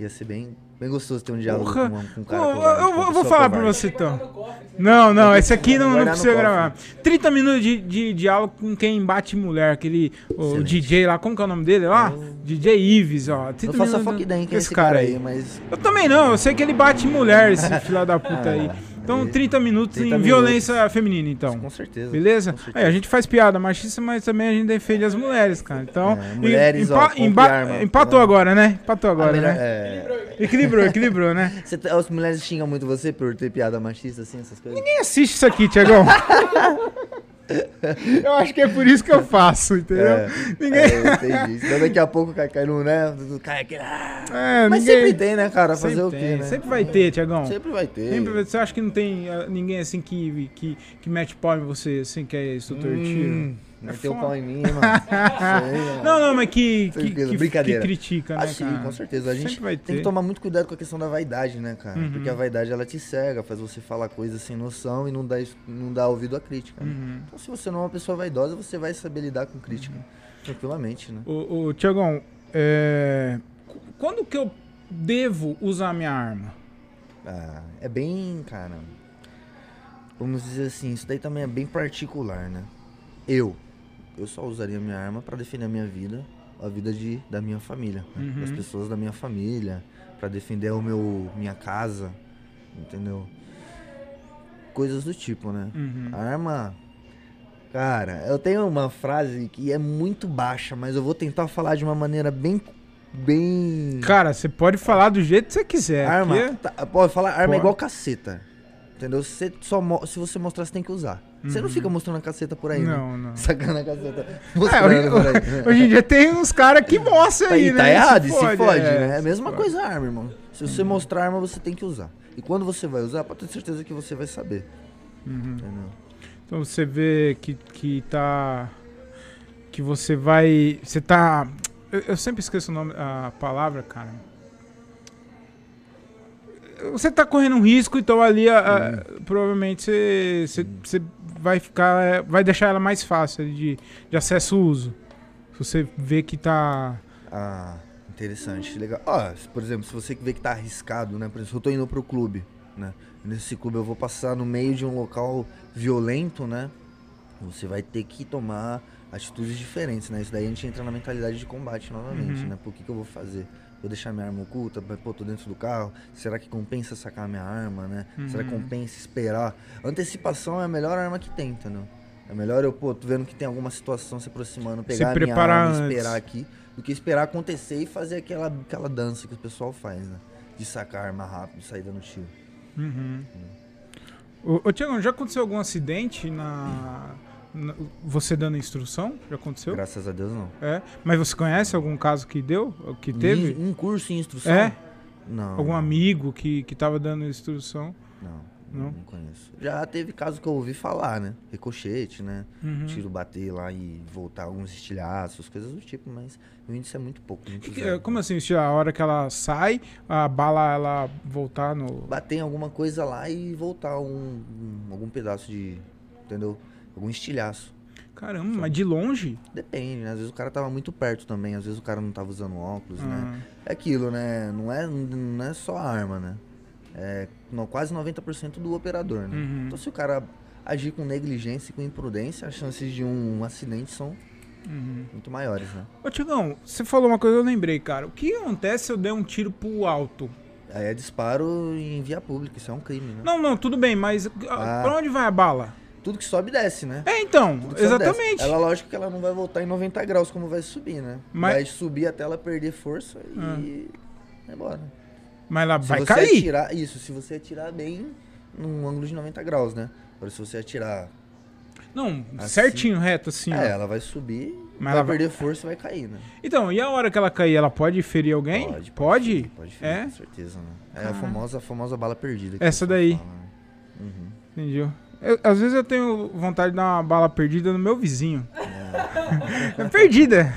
Ia ser bem, bem gostoso ter um diálogo Porra. com, um- com um cara covarde. eu, vou- eu vou falar pra covarde. você então. Não, não, esse aqui não, não precisa gravar. 30 minutos de, de diálogo com quem bate mulher, aquele o Excelente. DJ lá, como que é o nome dele lá? DJ Ives, ó. 30 Não faço a minutos foca ideia com quem é esse esse cara aí, mas... Eu também não, eu sei que ele bate mulher, esse filho da puta aí. Então, 30 minutos 30 em minutos. violência feminina, então. Com certeza. Beleza? com certeza. Aí, a gente faz piada machista, mas também a gente defende as mulheres, cara. Então, É, mulheres, em- ó, empa- arma. empatou Não. agora, né? Empatou agora, melhor- né? é, Equilibrou, equilibrou, né? Você tá- as mulheres xingam muito você por ter piada machista, assim, essas coisas? Quem assiste isso aqui, Tiagão? eu acho que é por isso que eu faço, entendeu? É, Ninguém. é, entendi. Senão daqui a pouco cai, cai no, né? Cai aqui. ah. É, Mas ninguém- sempre tem, né, cara? Fazer Sempre o quê, tem, né? Sempre vai ter, Tiagão. Sempre vai ter. Sempre Você acha que não tem ah, ninguém assim que, que, que mete pau em você, assim, que é instrutor de tiro? É Meteu o pau em mim, mano. Sei. Não, não, mas que, que, que, brincadeira. que critica, né, Ah, sim, cara? com certeza. A gente tem que tomar muito cuidado com a questão da vaidade, né, cara? Uhum. Porque a vaidade, ela te cega, faz você falar coisas sem noção e não dá, não dá ouvido à crítica. né? Uhum. Então, se você não é uma pessoa vaidosa, você vai saber lidar com crítica tranquilamente, né? Ô, ô, Tiagão, é, qu- quando que eu devo usar minha arma? Ah, é bem, cara. Vamos dizer assim, isso daí também é bem particular, né? Eu, eu só usaria minha arma pra defender a minha vida, a vida de, da minha família, né? Uhum. das pessoas da minha família, pra defender o meu, minha casa, entendeu? Coisas do tipo, né? Uhum. A arma, cara, eu tenho uma frase que é muito baixa, mas eu vou tentar falar de uma maneira bem, bem Cara, você pode falar do jeito que você quiser. arma, aqui é- tá, pode falar, arma Pode. é igual caceta. Entendeu? Você só se você mostrar, você tem que usar. Você não fica mostrando a caceta por aí, né? Uhum. Não, não. Sacando a caceta. É, Mostrando hoje, por aí. hoje em dia tem uns caras que mostram Tá, aí, e né? tá errado, e se fode, fode, é, né? É a se mesma coisa a arma, irmão. Se você mostrar a arma, você tem que usar. E quando você vai usar, pode ter certeza que você vai saber. Uhum. Entendeu? Então você vê que, que tá. Que você vai. Você tá. Eu, eu sempre esqueço o nome, a palavra, cara. Você tá correndo um risco, então ali a- a- provavelmente você, você, você vai ficar. é, Vai deixar ela mais fácil de, de acesso uso. Se você vê que tá. Ah, interessante, legal. Ó, se- por exemplo, se você vê que tá arriscado, né? Por exemplo, eu tô indo pro clube, né? Nesse clube eu vou passar no meio de um local violento, né? Você vai ter que tomar atitudes diferentes, né? Isso daí a gente entra na mentalidade de combate novamente, Uhum. né? Por que, que eu vou fazer? Vou deixar minha arma oculta, mas, pô, tô dentro do carro. Será que compensa sacar minha arma, né? Será que Uhum. compensa esperar? Antecipação é a melhor arma que tem, entendeu? É melhor eu, pô, tô vendo que tem alguma situação se aproximando, pegar a minha arma e esperar aqui, do que esperar acontecer e fazer aquela, aquela dança que o pessoal faz, né? De sacar a arma rápido e sair dando tiro. Uhum. Ô, ô Tiagão, já aconteceu algum acidente na, na- Você dando instrução? Já aconteceu? Graças a Deus, não. É. Mas você conhece algum caso que deu? Que teve? Em curso em instrução? É? Não. Algum amigo que, que tava dando instrução? Não, Não? não, conheço. Já teve caso que eu ouvi falar, né? Ricochete, né? Uhum. Tiro bater lá e voltar alguns estilhaços, coisas do tipo, mas o índice é muito pouco. Muito Que como assim? A hora que ela sai, a bala ela voltar no. Bater em alguma coisa lá e voltar um, um- algum pedaço de. Entendeu? Algum estilhaço. Caramba, mas de longe? Depende, né? Às vezes o cara tava muito perto também, às vezes o cara não tava usando óculos, né? Ah, É aquilo, né? Não é, não é só a arma, né? É no- quase 90% do operador, né? Uhum. Então se o cara agir com negligência e com imprudência, as chances de um acidente são uhum. muito maiores, né? Ô Tiagão, você falou uma coisa que eu lembrei, cara. O que acontece se eu der um tiro pro alto? Aí é disparo em via pública, isso é um crime, né? Não, não, tudo bem, mas ah. pra onde vai a bala? Tudo que sobe desce, né? É, então, exatamente. Ela, lógico que ela não vai voltar em 90 graus como vai subir, né? Mas... Vai subir até ela perder força e ah. vai embora. Mas ela se vai cair. Atirar, isso, se você atirar bem num ângulo de 90 graus, né? Agora, se você atirar. Não, assim, certinho, reto, assim. É, ó. ela vai subir, Mas vai perder vai... força e vai cair, né? Então, e a hora que ela cair, ela pode ferir alguém? Pode, pode. Pode, ferir, pode ferir, é? com certeza, né? É ah. a famosa, a famosa bala perdida. Essa daí. Fala, né? uhum. Entendeu? Eu, às vezes eu tenho vontade de dar uma bala perdida no meu vizinho. É, perdida.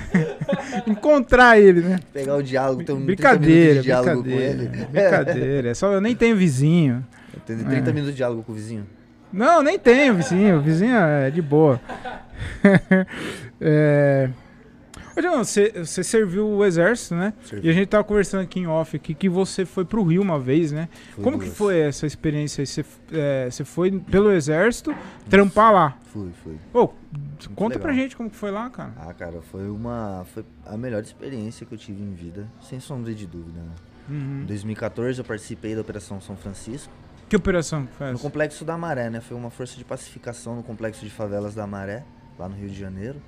Encontrar ele, né? Pegar o diálogo, ter um brincadeira, de diálogo brincadeira, com ele. Brincadeira, é só eu nem tenho vizinho. Tem 30 é. minutos de diálogo com o vizinho? Não, nem tenho vizinho. O vizinho é de boa. é... você, você serviu o exército, né? E a gente tava conversando aqui em off aqui que você foi pro Rio uma vez, né? Fui Como duas. que foi essa experiência? Você, é, você foi pelo exército Isso. trampar lá? Fui, fui. Oh, conta legal. pra gente como que foi lá, cara. Ah, cara, foi uma. Foi a melhor experiência que eu tive em vida, sem sombra de dúvida, né? Uhum. Em 2014 eu participei da Operação São Francisco. Que operação foi essa? No Complexo da Maré, né? Foi uma força de pacificação no Complexo de Favelas da Maré, lá no Rio de Janeiro.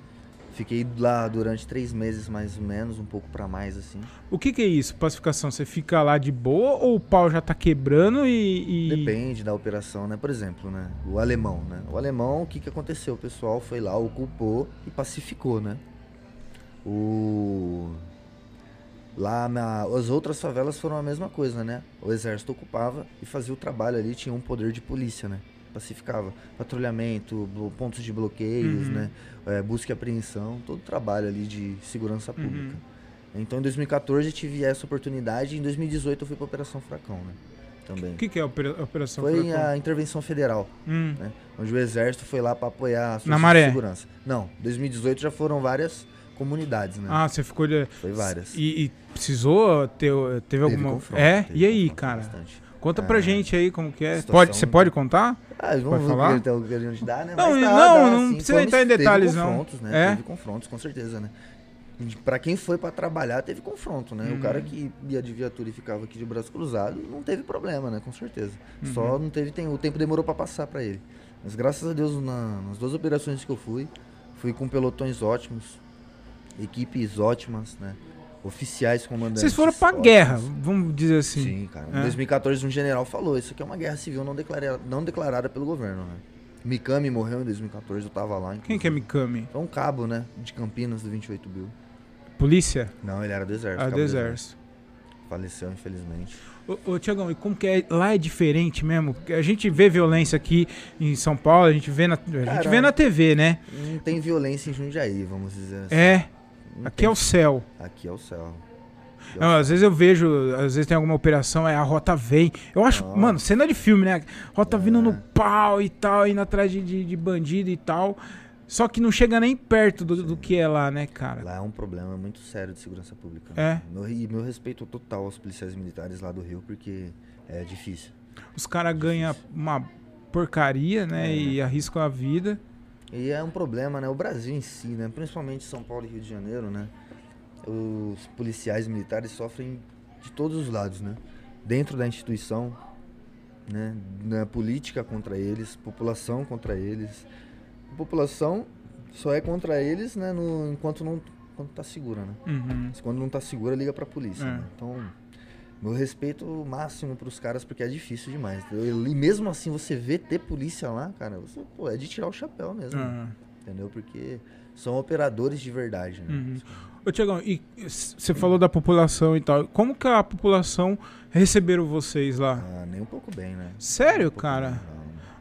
Fiquei lá durante três meses, mais ou menos, um pouco para mais, assim. O que, que, é isso, pacificação? Você fica lá de boa ou o pau já tá quebrando e, e, Depende da operação, né? Por exemplo, né? O alemão, né? O alemão, o que, que aconteceu? O pessoal foi lá, ocupou e pacificou, né? O... Lá na, as outras favelas foram a mesma coisa, né? O exército ocupava e fazia o trabalho ali, tinha um poder de polícia, né? Pacificava patrulhamento, pontos de bloqueios, uhum. né? É, busca e apreensão, todo o trabalho ali de segurança uhum. pública. Uhum. Então em 2014 eu tive essa oportunidade e em 2018 eu fui para Operação Fracão, né? Também. O que, que, é a Operação foi Fracão? Foi a intervenção federal, hum. né? Onde o exército foi lá para apoiar a Na maré. segurança. Não, 2018 já foram várias comunidades, né? Ah, você ficou de... Foi várias. E, e precisou ter, teve, teve alguma... Confronto, é? Teve e aí, cara? Bastante. Conta pra é, gente aí como que é. Pode, você pode contar? Ah, vamos pode falar? Então, que a gente dá, né? Não, Mas não, dá, não assim, precisa entrar em detalhes, teve não. Confrontos, né? É? Teve confrontos, com certeza, né? Pra quem foi para trabalhar, teve confronto, né? Uhum. O cara que ia de viatura e ficava aqui de braço cruzado, não teve problema, né? Com certeza. Uhum. Só não teve, tem, o tempo demorou para passar para ele. Mas graças a Deus, na, nas duas operações que eu fui, fui com pelotões ótimos, equipes ótimas, né? Oficiais comandantes. Vocês foram pra guerra, vamos dizer assim. Sim, cara. Em 2014, um general falou: Isso aqui é uma guerra civil não declarada, não declarada pelo governo, né? Mikami morreu em 2014, eu tava lá. Inclusive. Quem que é Mikami? Foi um cabo, né? De Campinas, do 28 Bill. Polícia? Não, ele era do exército. Ah, do exército. Faleceu, infelizmente. Ô, ô Tiagão, e como que é? Lá é diferente mesmo? Porque a gente vê violência aqui em São Paulo, a gente vê na, a Cara, gente vê na TV, né? Não tem violência em Jundiaí, vamos dizer assim. É. Não aqui tem. é o céu. Aqui é o céu. É não, às vezes eu vejo, às vezes tem alguma operação, é a rota vem. Eu acho, mano, cena de filme, né? Rota é. vindo no pau e tal, indo atrás de, de, de bandido e tal. Só que não chega nem perto do, do, que é lá, né, cara? Lá é um problema muito sério de segurança pública. É. Meu, e meu respeito total aos policiais militares lá do Rio, porque é difícil. Os caras ganham uma porcaria, né? É, e arriscam a vida. E é um problema, né? O Brasil em si, né? Principalmente São Paulo e Rio de Janeiro, né? Os policiais militares sofrem de todos os lados, né? Dentro da instituição, né? Na política contra eles, população contra eles a população só é contra eles, né, no, enquanto não quando tá segura, né? Uhum. Quando não tá segura, liga pra polícia, é. né? Então, meu respeito máximo pros caras, porque é difícil demais. E mesmo assim, você vê ter polícia lá, cara, você, pô, é de tirar o chapéu mesmo. Uhum. Entendeu? Porque são operadores de verdade, né? Uhum. Ô, Tiagão, e você falou da população e tal. Como que a população receberam vocês lá? Ah, nem um pouco bem, né? Sério, um cara?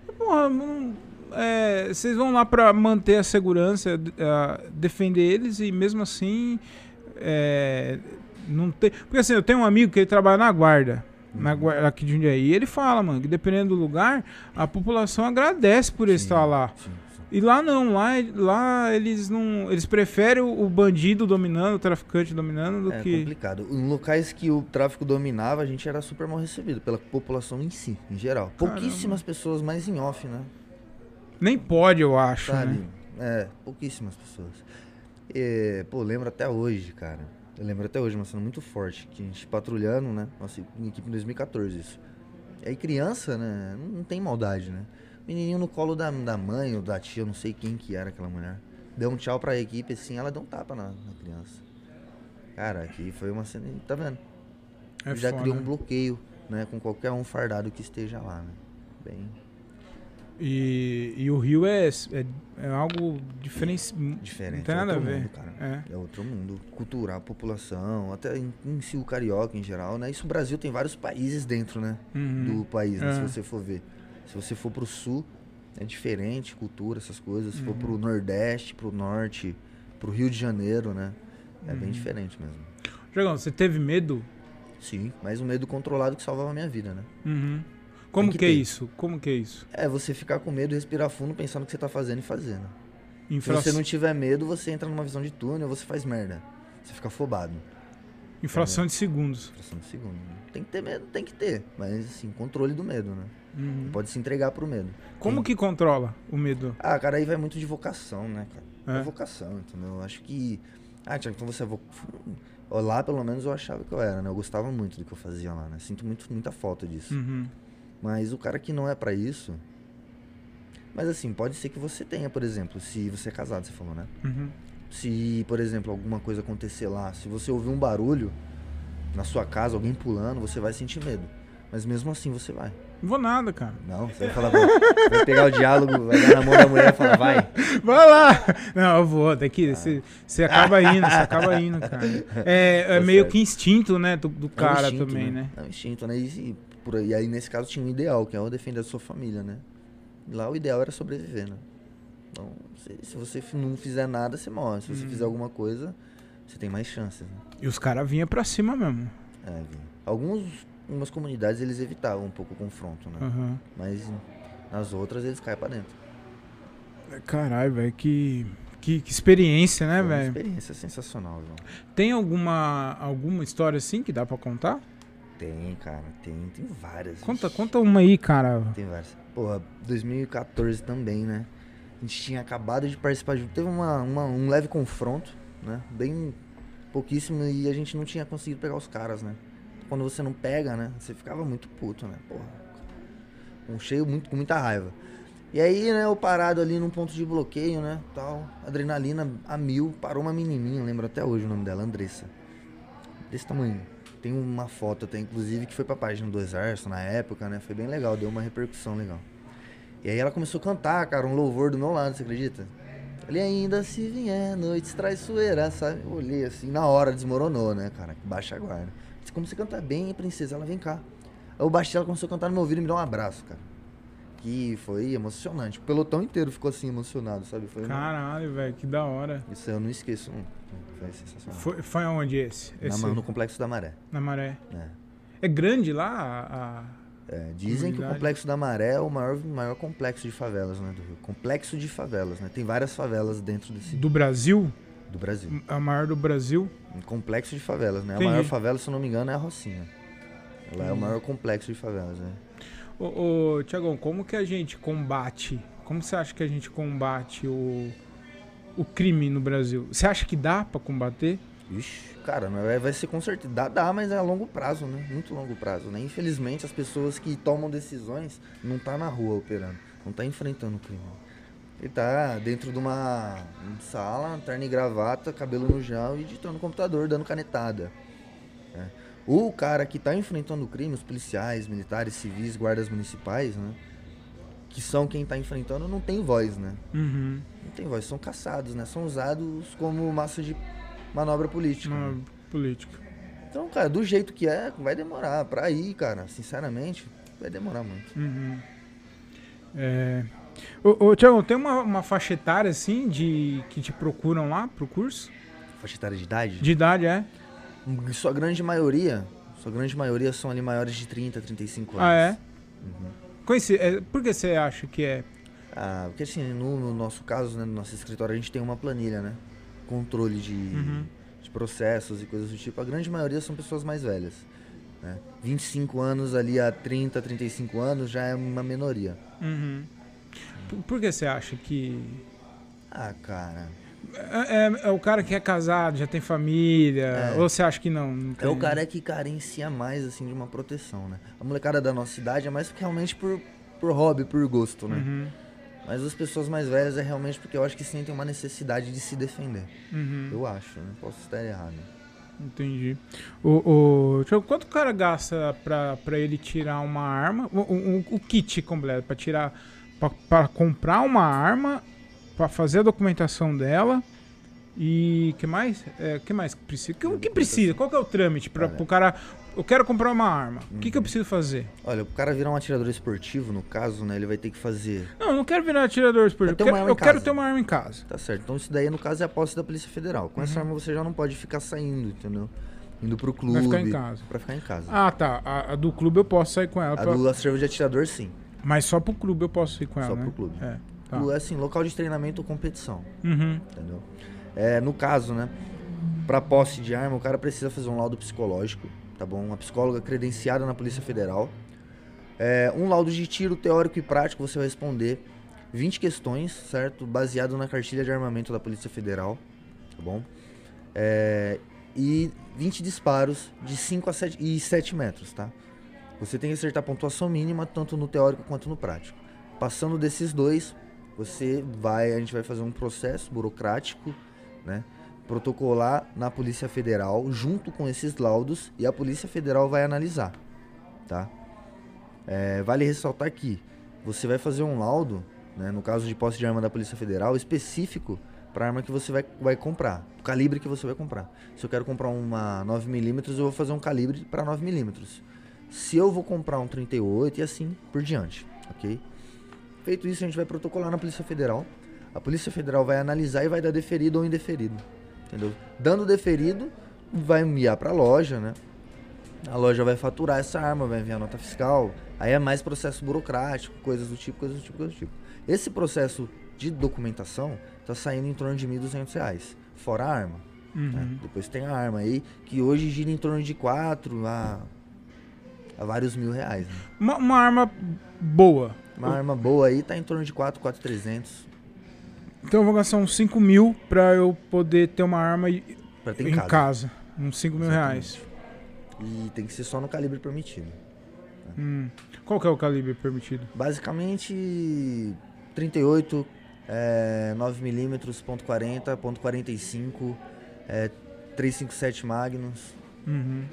Bem, Porra, não é, vocês vão lá para manter a segurança, uh, defender eles e mesmo assim é, não tem. Porque assim, eu tenho um amigo que ele trabalha na guarda. Na guarda aqui de Jundiaí. E ele fala, mano, que dependendo do lugar, a população agradece por sim, estar lá. Sim, sim. E lá não, lá, lá eles não. Eles preferem o, bandido dominando, o traficante dominando do é que. É complicado. Em locais que o tráfico dominava, a gente era super mal recebido pela população em si, em geral. Caramba. Pouquíssimas pessoas mais em off, né? Nem pode, eu acho. Sabe? Né? É, pouquíssimas pessoas. E, pô, lembro até hoje, cara. Eu lembro até hoje, uma cena muito forte, que a gente patrulhando, né? Nossa equipe em 2014, isso. E aí criança, né? Não tem maldade, né? Menininho no colo da, da mãe ou da tia, eu não sei quem que era aquela mulher. Deu um tchau pra equipe, assim, ela deu um tapa na, na criança. Cara, aqui foi uma cena, tá vendo? É Já foda. criou um bloqueio, né? Com qualquer um fardado que esteja lá, né? Bem E, e o Rio é, é, é algo diferente. diferente. Não tem é nada a outro ver. Mundo, cara. É. É outro mundo. Cultural, população, até em, em si o carioca em geral, né? Isso o Brasil tem vários países dentro, né? Uhum. Do país, né? É. Se você for ver. Se você for pro sul, é diferente, cultura, essas coisas. Se for Uhum. pro nordeste, pro norte, pro Rio de Janeiro, né? É Uhum. bem diferente mesmo. Dragão, você teve medo? Sim, mas um medo controlado que salvava a minha vida, né? Uhum. Como que que, é isso? Como que é isso? É você ficar com medo e respirar fundo pensando o que você tá fazendo e fazendo. Se Infra... você não tiver medo, você entra numa visão de túnel, você faz merda. Você fica afobado. Infração de segundos. Fração de segundo. né? Tem que ter medo, tem que ter. Mas assim, controle do medo, né? Uhum. Pode se entregar pro medo. Como Tem- que controla o medo? Ah, cara, aí vai muito de vocação, né, cara? É. É vocação, entendeu? Eu acho que. Ah, Tiago, então você é vo... Lá, pelo menos, eu achava que eu era, né? Eu gostava muito do que eu fazia lá, né? Sinto muito, muita falta disso. Uhum. Mas o cara que não é pra isso. Mas assim, pode ser que você tenha, por exemplo, se você é casado, você falou, né? Uhum. Se, por exemplo, alguma coisa acontecer lá, se você ouvir um barulho na sua casa, alguém pulando, você vai sentir medo. Mas mesmo assim você vai. Não vou nada, cara. Não, você vai falar, vai pegar o diálogo, vai dar na mão da mulher e falar, vai. Vai lá! Não, eu vou, daqui. Você você acaba indo, você acaba indo, cara. É, é Tá meio que instinto, né? Do, do É um cara instinto, também, né? É um instinto, né? E por aí, aí, nesse caso, tinha um ideal, que é o defender a sua família, né? E lá o ideal era sobreviver, né? Então, se, se você não fizer nada, você morre. Se você Hum. fizer alguma coisa, você tem mais chances, né? E os caras vinham pra cima mesmo. É, Vi. Alguns, algumas comunidades, eles evitavam um pouco o confronto, né? Aham. Mas nas outras, eles caem pra dentro. Caralho, velho, que, que, que experiência, né, velho? experiência sensacional, João. Tem alguma, alguma história assim que dá pra contar? Tem, cara, tem, tem várias. Conta, conta uma aí, cara. Tem várias. Porra, 2014 também, né? A gente tinha acabado de participar de. Teve uma, uma- um leve confronto, né? Bem pouquíssimo e a gente não tinha conseguido pegar os caras, né? Quando você não pega, né? Você ficava muito puto, né? Porra. Um cheio muito, com muita raiva. E aí, né, eu parado ali num ponto de bloqueio, né? Tal. Adrenalina a mil. Parou uma menininha, lembro até hoje o nome dela, Andressa. Desse tamanho. Tem uma foto até, inclusive, que foi pra página do Exército na época, né? Foi bem legal, deu uma repercussão legal. E aí ela começou a cantar, cara, um louvor do meu lado, você acredita? Ele ainda se vier, noites traiçoeiras, sabe? Eu olhei assim, na hora desmoronou, né, cara? Baixa a guarda. Disse, como você canta bem, princesa, ela vem cá. Aí eu baixei, ela começou a cantar no meu ouvido e me deu um abraço, cara. Que foi emocionante. O pelotão inteiro ficou assim, emocionado, sabe? Foi Caralho, velho, que da hora. Isso eu não esqueço. nunca. Foi sensacional. Foi, foi aonde esse? Na, esse no Complexo da Maré. na maré. né? É grande lá a. É, dizem que o. Complexo da Maré é o maior, maior complexo de favelas né, do Rio. Complexo de favelas, né? Tem várias favelas dentro desse, do Brasil? do Brasil. A maior do Brasil? Um complexo de favelas, né? Entendi. A maior favela, se eu não me engano, é a Rocinha. Ela é o Entendi. maior complexo de favelas, né? Ô, ô Tiagão, como que a gente combate? Como você acha que a gente combate o, o crime no Brasil? Você acha que dá pra combater? Ixi, cara, é- vai ser com certeza. Dá, dá, mas é a longo prazo, né? Muito longo prazo, né? Infelizmente, as pessoas que tomam decisões não tá na rua operando, não tá enfrentando o crime. Ele tá dentro de uma sala, terno e gravata, cabelo no gel e digitando no computador, dando canetada. né? O cara que tá enfrentando o crime, os policiais, militares, civis, guardas municipais, né? Que são quem tá enfrentando, não tem voz, né? Uhum. Não tem voz, são caçados, né? São usados como massa de manobra política. né? Uma política. Então, cara, do jeito que é, vai demorar. Pra ir, cara, sinceramente, vai demorar muito. Uhum. É... Ô, ô Tiagão, tem uma, uma faixa etária assim de que te procuram lá pro curso? Faixa etária de idade? De idade, é? Sua grande maioria, sua grande maioria são ali maiores de 30, 35 anos. Ah, é? Uhum. Conheci, é? Por que você acha que é? Ah, porque assim, no, no nosso caso, né, no nosso escritório, a gente tem uma planilha, né? Controle de, Uhum. de processos e coisas do tipo. A grande maioria são pessoas mais velhas. Né? 25 anos ali a 30, 35 anos já é uma minoria. Uhum. Por, por que você acha que. Ah, cara. É, é- é o cara que é casado, já tem família, É. ou você acha que não? não É o cara que carencia mais, assim, de uma proteção, né? A molecada da nossa idade é mais realmente por, por hobby, por gosto, né? Uhum, Mas as pessoas mais velhas é realmente porque eu acho que sentem uma necessidade de se defender. uhum. Eu acho, né? Posso estar errado. Entendi. O, o, quanto o cara gasta pra, pra ele tirar uma arma? O, o, o kit completo, pra tirar. Pra, pra comprar uma arma, pra fazer a documentação dela. E que mais? É, que mais que precisa? Que- O que precisa? Qual que é o trâmite pra, Olha. pro cara. Eu quero comprar uma arma. O que, que eu preciso fazer? Olha, o cara virar um atirador esportivo, no caso, né? Ele vai ter que fazer. Não, eu não quero virar atirador esportivo. Eu, quero, eu quero ter uma arma em casa. Tá certo. Então isso daí, no caso, é a posse da Polícia Federal. Com essa arma você já não pode ficar saindo, entendeu? Indo pro clube. ficar em casa. Pra ficar em casa. Ah, tá. A, a do clube eu posso sair com ela. a pra- do acervo de atirador, sim. Mas só pro clube eu posso ir com ela. Só né? pro clube. É. Tá. O, assim, local de treinamento ou competição. Uhum. entendeu? É, no caso, né, para posse de arma, o cara precisa fazer um laudo psicológico, tá bom? Uma psicóloga credenciada na Polícia Federal. É, um laudo de tiro teórico e prático, você vai responder 20 questões, certo? Baseado na cartilha de armamento da Polícia Federal, tá bom? É, e 20 disparos de 5 a 7, e 7 metros, tá? Você tem que acertar a pontuação mínima, tanto no teórico quanto no prático. Passando desses dois, você vai, a gente vai fazer um processo burocrático, né? Protocolar na Polícia Federal junto com esses laudos e a Polícia Federal vai analisar, tá? É, vale ressaltar que você vai fazer um laudo, né, no caso de posse de arma da Polícia Federal, específico para a arma que você vai, vai comprar, o calibre que você vai comprar. Se eu quero comprar uma 9mm, eu vou fazer um calibre para 9mm. Se eu vou comprar um 38 e assim por diante, ok? Feito isso, a gente vai protocolar na Polícia Federal. A Polícia Federal vai analisar e vai dar deferido ou indeferido. Entendeu? Dando deferido, vai enviar para a loja, né? A loja vai faturar essa arma, vai enviar nota fiscal. Aí é mais processo burocrático, coisas do tipo, coisas do tipo, coisas do tipo. Esse processo de documentação tá saindo em torno de 1.200 reais, fora a arma. né? Uhum. Depois tem a arma aí, que hoje gira em torno de 4 a, a vários mil reais. Né? Uma, uma arma boa. Uma arma boa aí tá em torno de 4, 4,300 Então eu vou gastar uns 5 mil pra eu poder ter uma arma e- pra ter em em casa. casa. Uns 5 mil reais. E tem que ser só no calibre permitido. Hum. Qual que é o calibre permitido? Basicamente 38, é, 9mm, ponto .40, ponto .45, é, 357 Magnus. Uhum.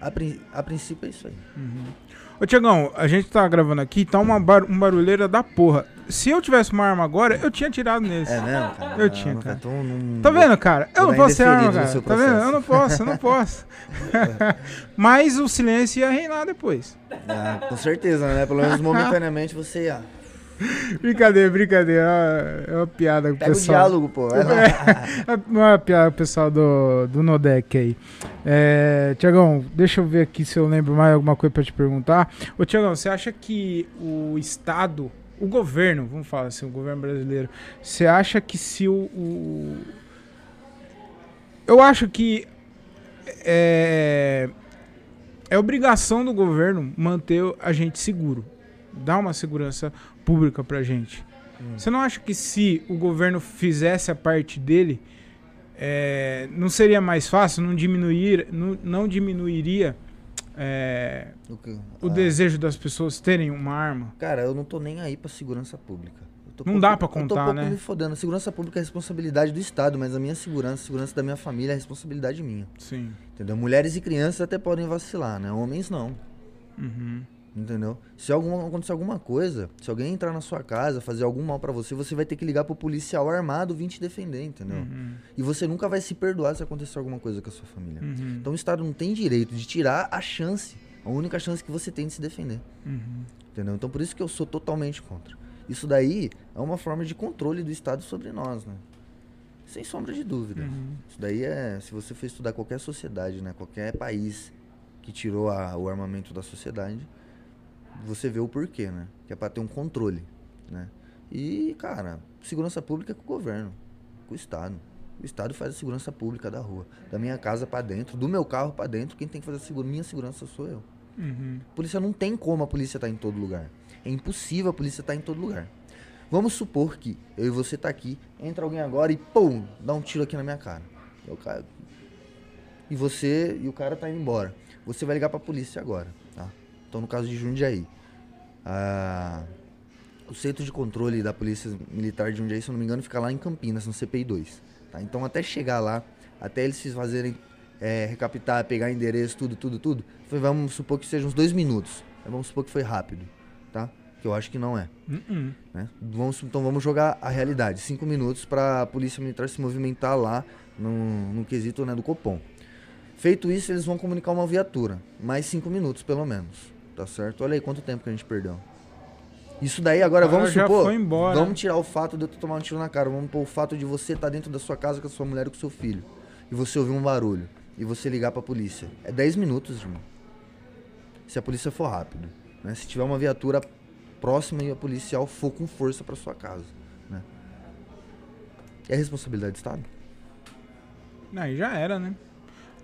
A, a princípio é isso aí. Ô Tiagão, a gente tá gravando aqui, tá uma bar um barulheira da porra. Se eu tivesse uma arma agora, eu tinha tirado neles. É mesmo, cara? Eu tinha, cara. então não- Tá vendo, cara? Eu não posso ter arma, cara. Tá vendo? Eu não posso, eu não posso. Mas o silêncio ia reinar depois. Ah, com certeza, né? Pelo menos momentaneamente você ah, Brincadeira, brincadeira. É uma piada com o pega o pessoal. diálogo, pô. vai lá. É uma piada com o pessoal do, do Nodec aí. É, Tiagão, deixa eu ver aqui se eu lembro mais alguma coisa pra te perguntar. Ô, Tiagão, você acha que o Estado, o governo, vamos falar assim, o governo brasileiro, você acha que se o. o- Eu acho que é, é obrigação do governo manter a gente seguro, dar uma segurança pública pra gente. Você não acha que se o governo fizesse a parte dele, é, não seria mais fácil, não, diminuir, não, não diminuiria é, O que- o ah, desejo das pessoas terem uma arma? Cara, eu não tô nem aí pra segurança pública. Não pouco- dá pra Eu tô contar, pouco né? me fodendo. Segurança pública é responsabilidade do Estado, mas a minha segurança, a segurança da minha família é responsabilidade minha. Sim. Entendeu? Mulheres e crianças até podem vacilar, né? Homens não. Uhum. Entendeu? Se algum, acontecer alguma coisa, se alguém entrar na sua casa, fazer algum mal pra você, você vai ter que ligar pro policial armado vir te defender, entendeu? Uhum. E você nunca vai se perdoar se acontecer alguma coisa com a sua família. Uhum. Então o Estado não tem direito de tirar a chance, a única chance que você tem de se defender. Uhum. Entendeu? Então por isso que eu sou totalmente contra. Isso daí é uma forma de controle do Estado sobre nós, né? Sem sombra de dúvida. Uhum. Isso daí é, se você for estudar qualquer sociedade, né, qualquer país que tirou a- o armamento da sociedade, você vê o porquê, né? Que é para ter um controle, né? E, cara, segurança pública é com o governo, com o Estado. O Estado faz a segurança pública da rua, da minha casa para dentro, do meu carro para dentro. Quem tem que fazer a segura, minha segurança sou eu. Uhum. A polícia não tem como a polícia estar em todo lugar. É impossível a polícia estar em todo lugar. Vamos supor que eu e você tá aqui, entra alguém agora e pum, dá um tiro aqui na minha cara. Eu caio. E você e o cara tá indo embora. Você vai ligar pra polícia agora, tá? Então no caso de Jundiaí. Ah, o centro de controle da Polícia Militar de Jundiaí, se eu não me engano, fica lá em Campinas, no CPI 2. Tá? Então até chegar lá, até eles se fazerem é, recapitar, pegar endereço, tudo, tudo, tudo, foi, vamos supor que seja uns dois minutos. Vamos supor que foi rápido, tá? Que eu acho que não é. Uh-uh. Né? Vamos, então vamos jogar a realidade. Cinco minutos para a Polícia Militar se movimentar lá no, no quesito né, do Copom. Feito isso, eles vão comunicar uma viatura. Mais cinco minutos, pelo menos. Tá certo? Olha aí quanto tempo que a gente perdeu. Isso daí agora, vamos supor. embora. Vamos tirar o fato de eu tomar um tiro na cara. Vamos pôr o fato de você estar dentro da sua casa com a sua mulher e com o seu filho. E você ouvir um barulho. E você ligar pra polícia. É 10 minutos, irmão. Se a polícia for rápido. Né? Se tiver uma viatura próxima e a policial for com força pra sua casa. Né? É responsabilidade do Estado? Aí já era, né?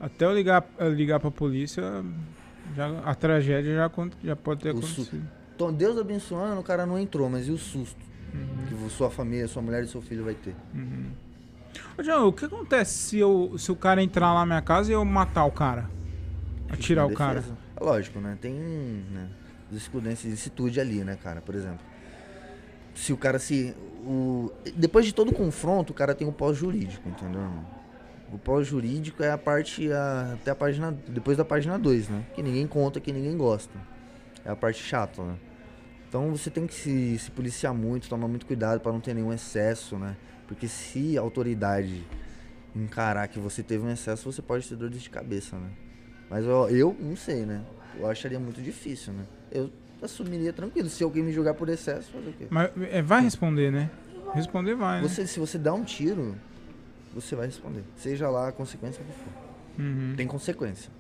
Até eu ligar, eu ligar pra polícia, já, a tragédia já, já pode ter O acontecido. Então, Deus abençoando, o cara não entrou, mas e o susto Uhum. que sua família, sua mulher e seu filho vai ter? Ô, João, o que acontece se, eu, se o cara entrar lá na minha casa e eu matar o cara? Atirar o cara? É lógico, né? Tem né, licitude ali, né, cara? Por exemplo, se o cara se. O, depois de todo o confronto, o cara tem o pós-jurídico, entendeu, irmão? O pós-jurídico é a parte. a- até a página. Depois da página 2, né? Que ninguém conta, que ninguém gosta. É a parte chata, né? Então você tem que se, se policiar muito, tomar muito cuidado para não ter nenhum excesso, né? Porque se a autoridade encarar que você teve um excesso, você pode ter dor de cabeça, né? Mas eu, eu não sei, né? Eu acharia muito difícil, né? Eu assumiria tranquilo. Se alguém me julgar por excesso, fazer o quê? Mas é, vai responder, né? Responder vai, né? Você, se você dá um tiro, você vai responder. Seja lá a consequência que for. Uhum. Tem consequência.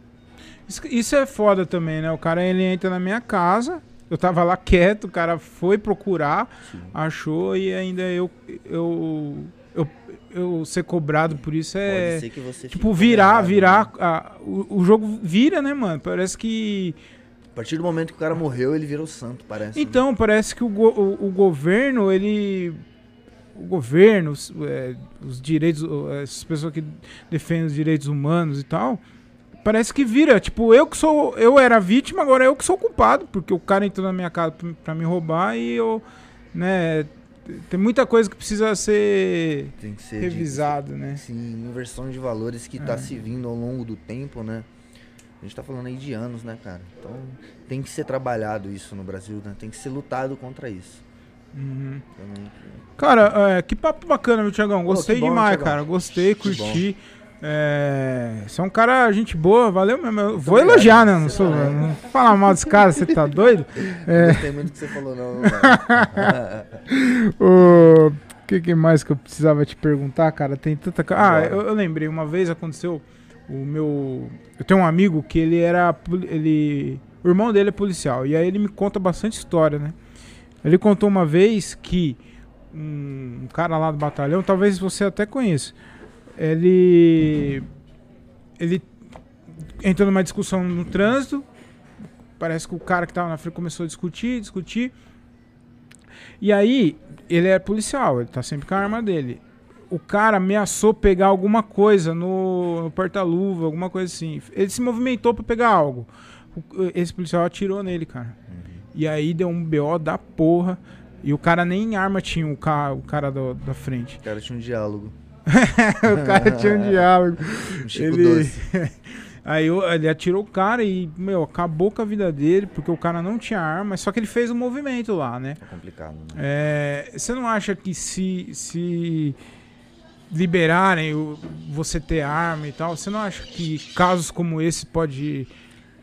Isso, isso é foda também, né? O cara ele entra na minha casa, eu tava lá quieto, o cara foi procurar, Sim. achou e ainda eu eu eu, eu ser cobrado por isso Pode é ser que você tipo virar, virar né? a- o, o jogo vira, né, mano? Parece que A partir do momento que o cara morreu, ele virou santo, parece. né? então parece que o, go- o, o governo ele o governo, os, é, os direitos, essas pessoas que defendem os direitos humanos e tal, parece que vira, tipo, eu que sou, eu era vítima, agora eu que sou culpado, porque o cara entrou na minha casa pra, pra me roubar e eu, né, tem muita coisa que precisa ser Tem que ser revisado, né? Sim, inversão de valores que tá se vindo ao longo do tempo, né? A gente tá falando aí de anos, né, cara? Então tem que ser trabalhado isso no Brasil, né? Tem que ser lutado contra isso. Uhum. Cara, é, que papo bacana, meu Tiagão. Gostei bom, demais, Thiagão. cara. Gostei, curti. É, você é um cara, gente boa, valeu mesmo. Eu vou obrigado. elogiar, né? Não, sou, também. não vou falar mal desse cara, você tá doido? Não gostei muito que você falou, não. O que, que mais que eu precisava te perguntar, cara? Tem tanta. Ah, eu, eu lembrei, uma vez aconteceu o meu. Eu tenho um amigo que ele era. Ele, o irmão dele é policial. E aí ele me conta bastante história, né? Ele contou uma vez que um, cara lá do batalhão, talvez você até conheça. Ele. Ele entrou numa discussão no trânsito. Parece que o cara que tava na frente começou a discutir, discutir. E aí, ele é policial, ele tá sempre com a arma dele. O cara ameaçou pegar alguma coisa no, no porta-luva, alguma coisa assim. Ele se movimentou pra pegar algo. O- esse policial atirou nele, cara. E aí deu um BO da porra. E o cara nem arma tinha, o, ca, o cara do- da frente. O cara tinha um diálogo. o cara tinha um diálogo. Um Chico Ele- Doce. Aí ele atirou o cara e, meu, acabou com a vida dele, porque o cara não tinha arma, só que ele fez um movimento lá, né? É complicado, né? É, você não acha que se, se liberarem o- você ter arma e tal, você não acha que casos como esse pode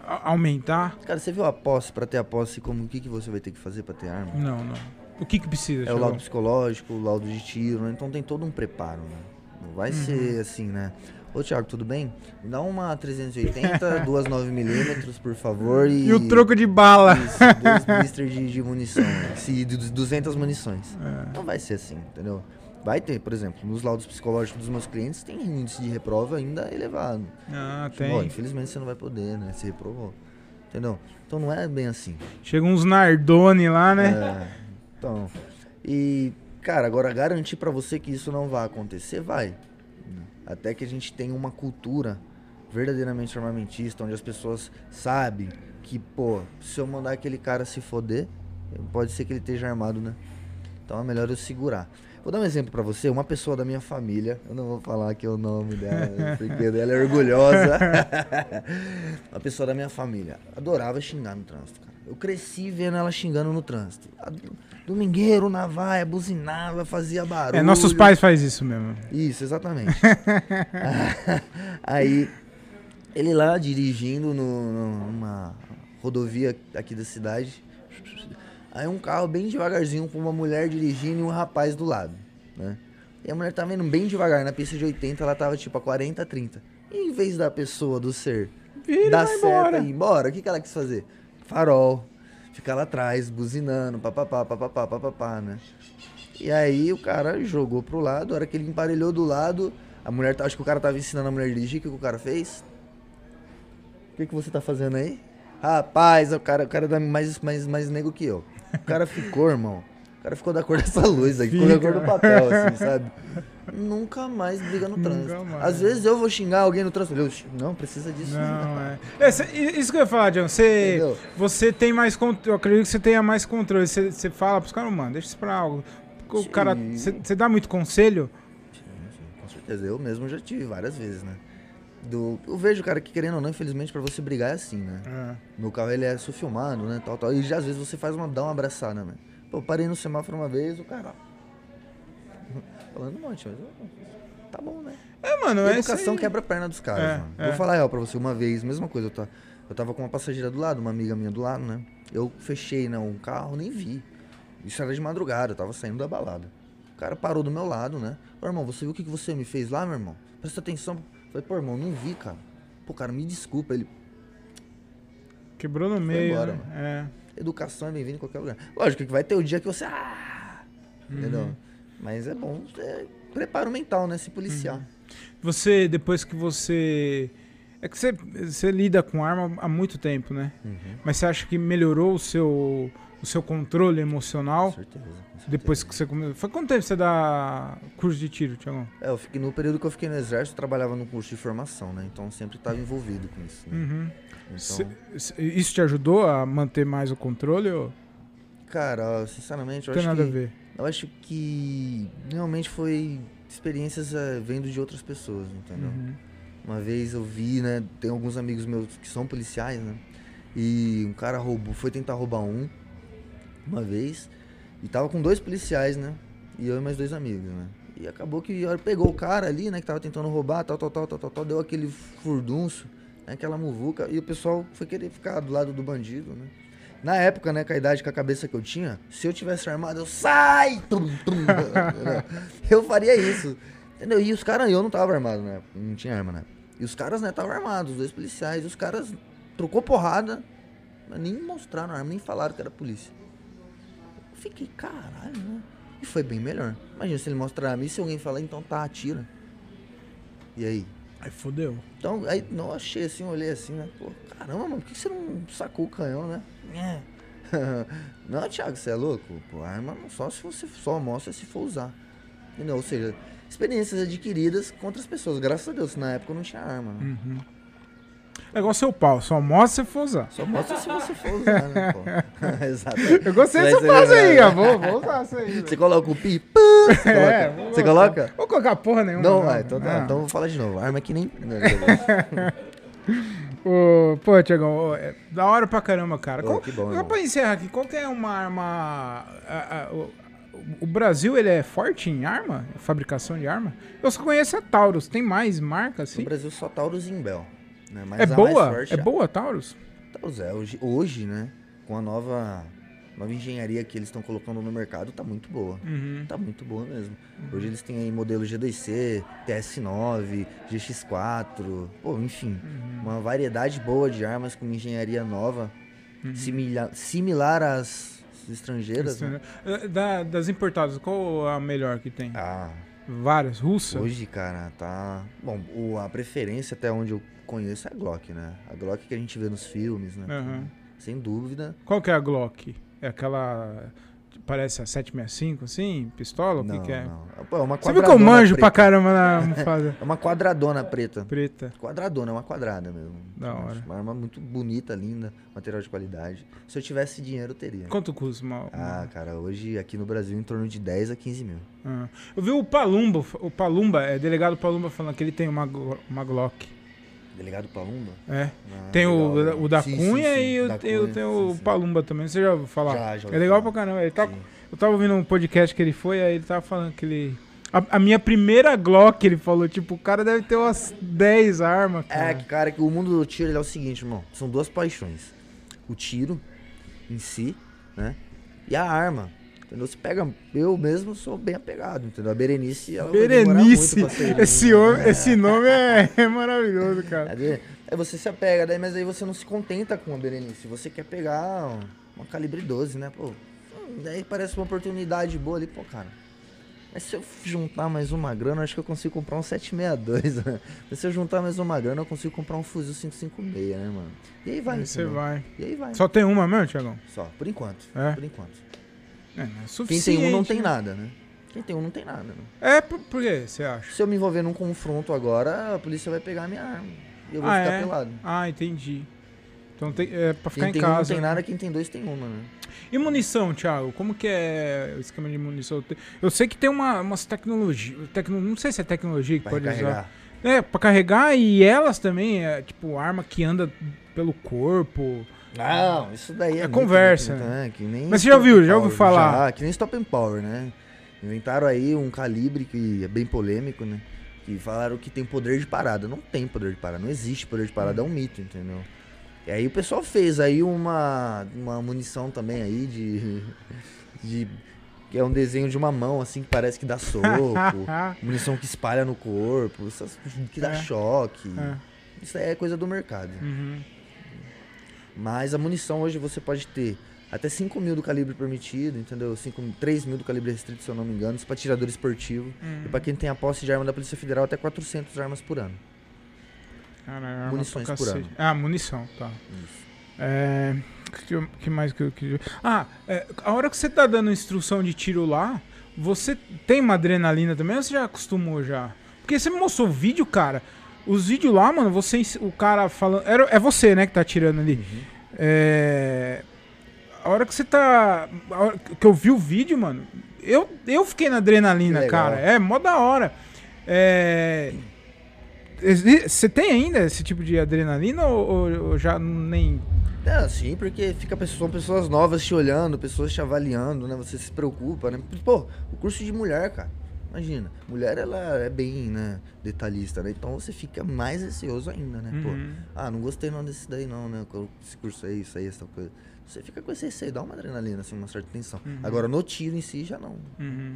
aumentar? Cara, você viu a posse? Pra ter a posse, como o que, que você vai ter que fazer pra ter arma? Não, não. O que que precisa? É o Thiagão? laudo psicológico, o laudo de tiro, né? Então tem todo um preparo, né? Não vai Uhum. ser assim, né? Ô, Thiago, tudo bem? Me dá uma 380, duas 9mm, por favor. E, E o troco de bala? Isso, dois blister de, de munição. Se, de 200 munições. É. Não vai ser assim, entendeu? Vai ter, por exemplo, nos laudos psicológicos dos meus clientes tem um índice de reprova ainda elevado. Ah, Ó, tem. infelizmente você não vai poder, né? Se reprovou. Entendeu? Então não é bem assim. Chega uns Nardone lá, né? É, então, E, cara, agora garantir pra você que isso não vai acontecer, vai. Até que a gente tenha uma cultura verdadeiramente armamentista, onde as pessoas sabem que, pô, se eu mandar aquele cara se foder, pode ser que ele esteja armado, né? Então é melhor eu segurar. Vou dar um exemplo pra você. Uma pessoa da minha família, eu não vou falar aqui o nome dela, porque ela é orgulhosa. uma pessoa da minha família adorava xingar no trânsito, cara. Eu cresci vendo ela xingando no trânsito. Domingueiro, navalha, buzinava, fazia barulho. É, nossos pais fazem isso mesmo. Isso, exatamente. Aí, ele lá dirigindo no- numa rodovia aqui da cidade. Aí um carro bem devagarzinho com uma mulher dirigindo e um rapaz do lado, né? E a mulher tava indo bem devagar, na pista de 80 ela tava tipo a 40, 30. E em vez da pessoa, do ser, Vira dar seta embora. e ir embora, o que, que ela quis fazer? Farol, ficar lá atrás, buzinando, papapá, papapá, papapá, né? E aí o cara jogou pro lado, a hora que ele emparelhou do lado, a mulher, acho que o cara tava ensinando a mulher a dirigir, o que, que o cara fez? O que, que você tá fazendo aí? Rapaz, o cara, o cara é mais, mais, mais nego que eu. O cara ficou, irmão. O cara ficou da cor dessa luz aí, ficou da cor do papel, assim, sabe? Nunca mais briga no Nunca trânsito. mais. Às vezes eu vou xingar alguém no trânsito. Eu, não, precisa disso. Não, é. É, cê- Isso que eu ia falar, John. Você, Entendeu? você tem mais controle. Eu acredito que você tenha mais controle. Você, você fala pros caras, mano, deixa isso pra algo. O Sim. cara. Você, você dá muito conselho? Com certeza. Eu mesmo já tive várias vezes, né? Do, eu vejo, cara, que querendo ou não, infelizmente, pra você brigar é assim, né? É. Meu carro, ele é filmado, né, tal, tal. E já, às vezes você faz uma, dá uma abraçada, né? Pô, parei no semáforo uma vez, o cara... Falando um monte, mas... Tá bom, né? É, mano, é isso Educação quebra a perna dos caras, É, mano. é. Vou falar real pra você, uma vez, mesma coisa, eu, tá, eu tava com uma passageira do lado, uma amiga minha do lado, né? Eu fechei, né, um carro, nem vi. Isso era de madrugada, eu tava saindo da balada. O cara parou do meu lado, né? Ô, irmão, você viu o que, que você me fez lá, meu irmão? Presta atenção. Falei, pô, irmão, não vi, cara. Pô, cara, me desculpa. Ele, Quebrou no meio. embora, né? mano. É. educação é bem-vinda em qualquer lugar. Lógico que vai ter o dia que você. Ah! Uhum. Entendeu? Mas é bom é, preparo mental, né? Se policiar. Uhum. Você, depois que você. É que você, você lida com arma há muito tempo, né? Uhum. Mas você acha que melhorou o seu, o seu controle Com emocional certeza. com certeza. depois que você começou? Foi quanto tempo você dá curso de tiro, Tiagão? É, eu fiquei, no período que eu fiquei no exército, eu trabalhava no curso de formação, né? Então eu sempre estava envolvido com isso. Né? Uhum. Então, Cê- isso te ajudou a manter mais o controle ou cara, sinceramente, eu não tem acho nada que a ver? eu acho que realmente foi experiências eh, vendo de outras pessoas, entendeu? Uhum. Uma vez eu vi, né? Tem alguns amigos meus que são policiais, né? E um cara roubou, foi tentar roubar um uma vez e tava com dois policiais, né? E eu e mais dois amigos, né? E acabou que pegou o cara ali, né? Que tava tentando roubar, tal, tal, tal, tal, tal, tal deu aquele furdunço, né, aquela muvuca, e o pessoal foi querer ficar do lado do bandido, né? Na época, né, com a idade, com a cabeça que eu tinha, se eu tivesse armado, eu sai! Eu faria isso. Entendeu? E os caras, eu não tava armado, né? Não tinha arma, né? E os caras, né, estavam armados, os dois policiais. E os caras trocou porrada, mas nem mostraram a arma, nem falaram que era polícia. Fiquei, caralho, né? E foi bem melhor. Imagina se ele mostrar a mim, se alguém falar, então tá, atira. E aí? Aí fodeu. Então, aí, não, achei assim, olhei assim, né? Pô, caramba, mano, por que você não sacou o canhão, né? É. não, Thiago, você é louco? Pô, arma não só se você só mostra se for usar. Entendeu? Ou seja, experiências adquiridas com outras pessoas. Graças a Deus, na época eu não tinha arma. Né? Uhum. É igual seu pau, só mostra se for usar. Só mostra se você for usar, né? Pô? Exato. Eu gostei dessa frase aí, ó. Vou, vou usar isso aí. Você coloca o pi? pã, Você É, coloca? vou Você colocar. coloca? Vou colocar porra nenhuma. Não, vai. Então, tá, Não. então vou falar de novo. Arma que nem. Ô, pô, Tiagão, é da hora pra caramba, cara. Qual- que bom, Só pra encerrar aqui, qual que é uma arma. a- a- o, o Brasil, ele é forte em arma? Fabricação de arma? Eu só conheço a Taurus. Tem mais marcas, No assim? Brasil só Taurus e Imbel. Né? Mas É boa? forte É boa Taurus? Taurus é. Hoje, hoje, né? Com a nova, nova engenharia que eles estão colocando no mercado, tá muito boa. Uhum. Tá muito boa mesmo. Hoje eles têm aí modelo G2C, TS9, GX4, pô, enfim, Uhum. uma variedade boa de armas com engenharia nova, Uhum. similar, similar às estrangeiras, né? Eh, Da- das importadas, qual a melhor que tem? Ah, Várias? Russa? hoje, cara, tá. Bom, o- a preferência até onde eu conheço é a Glock, né? A Glock que a gente vê nos filmes, né? Aham. Sem dúvida. Qual que é a Glock? É aquela. parece a 765, assim? Pistola? O não, que, que é? não. Pô, é uma viu que eu manjo preta. pra caramba na almofada É uma quadradona preta. preta? Quadradona, é uma quadrada mesmo. Da hora. Uma arma muito bonita, linda, material de qualidade. Se eu tivesse dinheiro, eu teria. Quanto custa uma... uma- Ah, cara, hoje aqui no Brasil em torno de 10 a 15 mil. Ah. Eu vi o Palumba, o Palumba, é delegado Palumba falando que ele tem uma, uma Glock. Delegado Palumba? É. Ah, Tem o, legal, o da sim, sim, Cunha sim, e o, da tem, o- Cunha, tem sim, o sim. Palumba também. Você já ouviu falar? Já, já ouvi é legal pra caramba. Ele tá, Sim. eu tava ouvindo um podcast que ele foi, aí ele tava falando que ele. A, a minha primeira Glock, ele falou, tipo, o cara deve ter umas 10 armas, cara. É, que, cara, que o mundo do tiro é o seguinte, irmão. São duas paixões. O tiro em si, né? E a arma. Entendeu? Você pega. Eu mesmo sou bem apegado, entendeu? A Berenice, ela Berenice! muito ser Esse, homem, esse nome é, é maravilhoso, cara. Aí você se apega, daí, mas aí você não se contenta com a Berenice. Você quer pegar um- uma calibre 12, né? Pô, daí parece uma oportunidade boa ali, pô, cara. Mas se eu juntar mais uma grana, acho que eu consigo comprar um 762, né? Mas se eu juntar mais uma grana, eu consigo comprar um fuzil 556, né, mano? E aí vai, Aí você vai. E aí vai. Só tem uma mesmo, Thiagão? Só, por enquanto. É? Por enquanto. É, não é Quem suficiente. tem um não tem né? nada, né? Quem tem um não tem nada, né? É, por, por que você acha? Se eu me envolver num confronto agora, a polícia vai pegar a minha arma. E eu vou Ah, ficar é? pelado. Ah, entendi. Então tem, é pra ficar Quem em tem um não casa. tem nada, quem tem dois tem uma, né? E munição, Thiago? Como que é o esquema de munição? Eu sei que tem uma, umas tecnologias. Tecno, não sei se é tecnologia que Pra pode recarregar. usar. É, pra carregar e elas também, é tipo arma que anda pelo corpo. Não, isso daí é, É conversa, muito, né? Que nem Mas você já ouviu? Já ouviu falar? Já, que nem Stop and Power, né? Inventaram aí um calibre que é bem polêmico, né? Que falaram que tem poder de parada. Não tem poder de parada, não existe poder de parada, é um mito, entendeu? E aí o pessoal fez aí uma, uma munição também aí de, de. Que é um desenho de uma mão, assim, que parece que dá soco. munição que espalha no corpo, essas- que dá É. choque. É. Isso aí é coisa do mercado. Uhum. Mas a munição hoje você pode ter até 5 mil do calibre permitido, entendeu? 5, 3 mil do calibre restrito, se eu não me engano. Isso pra tirador esportivo. Uhum. E pra quem tem a posse de arma da Polícia Federal, até 400 armas por ano. Cara, arma Munições por ano. Ah, munição, tá. Isso. É. Que, que mais que eu queria. Ah, é, a hora que você tá dando instrução de tiro lá, você tem uma adrenalina também ou você já acostumou já? Porque você me mostrou o vídeo, cara. Os vídeos lá, mano, você, o cara falando. Era, é você, né, que tá tirando ali. Uhum. É. A hora que você tá. A hora que eu vi o vídeo, mano, eu, eu fiquei na adrenalina, cara. É, mó da hora. É. Você tem ainda esse tipo de adrenalina ou, ou- ou já nem. É, sim, porque fica pessoa- são pessoas novas te olhando, pessoas te avaliando, né? Você se preocupa, né? Pô, o curso de mulher, cara. Imagina, mulher ela é bem, né, detalhista, né? Então você fica mais receoso ainda, né? Pô, Uhum. ah, não gostei não desse daí não, né? Esse curso aí, isso aí, essa coisa. Você fica com esse receio, dá uma adrenalina, assim, uma certa tensão. Uhum. Agora, no tiro em si, já não. Uhum.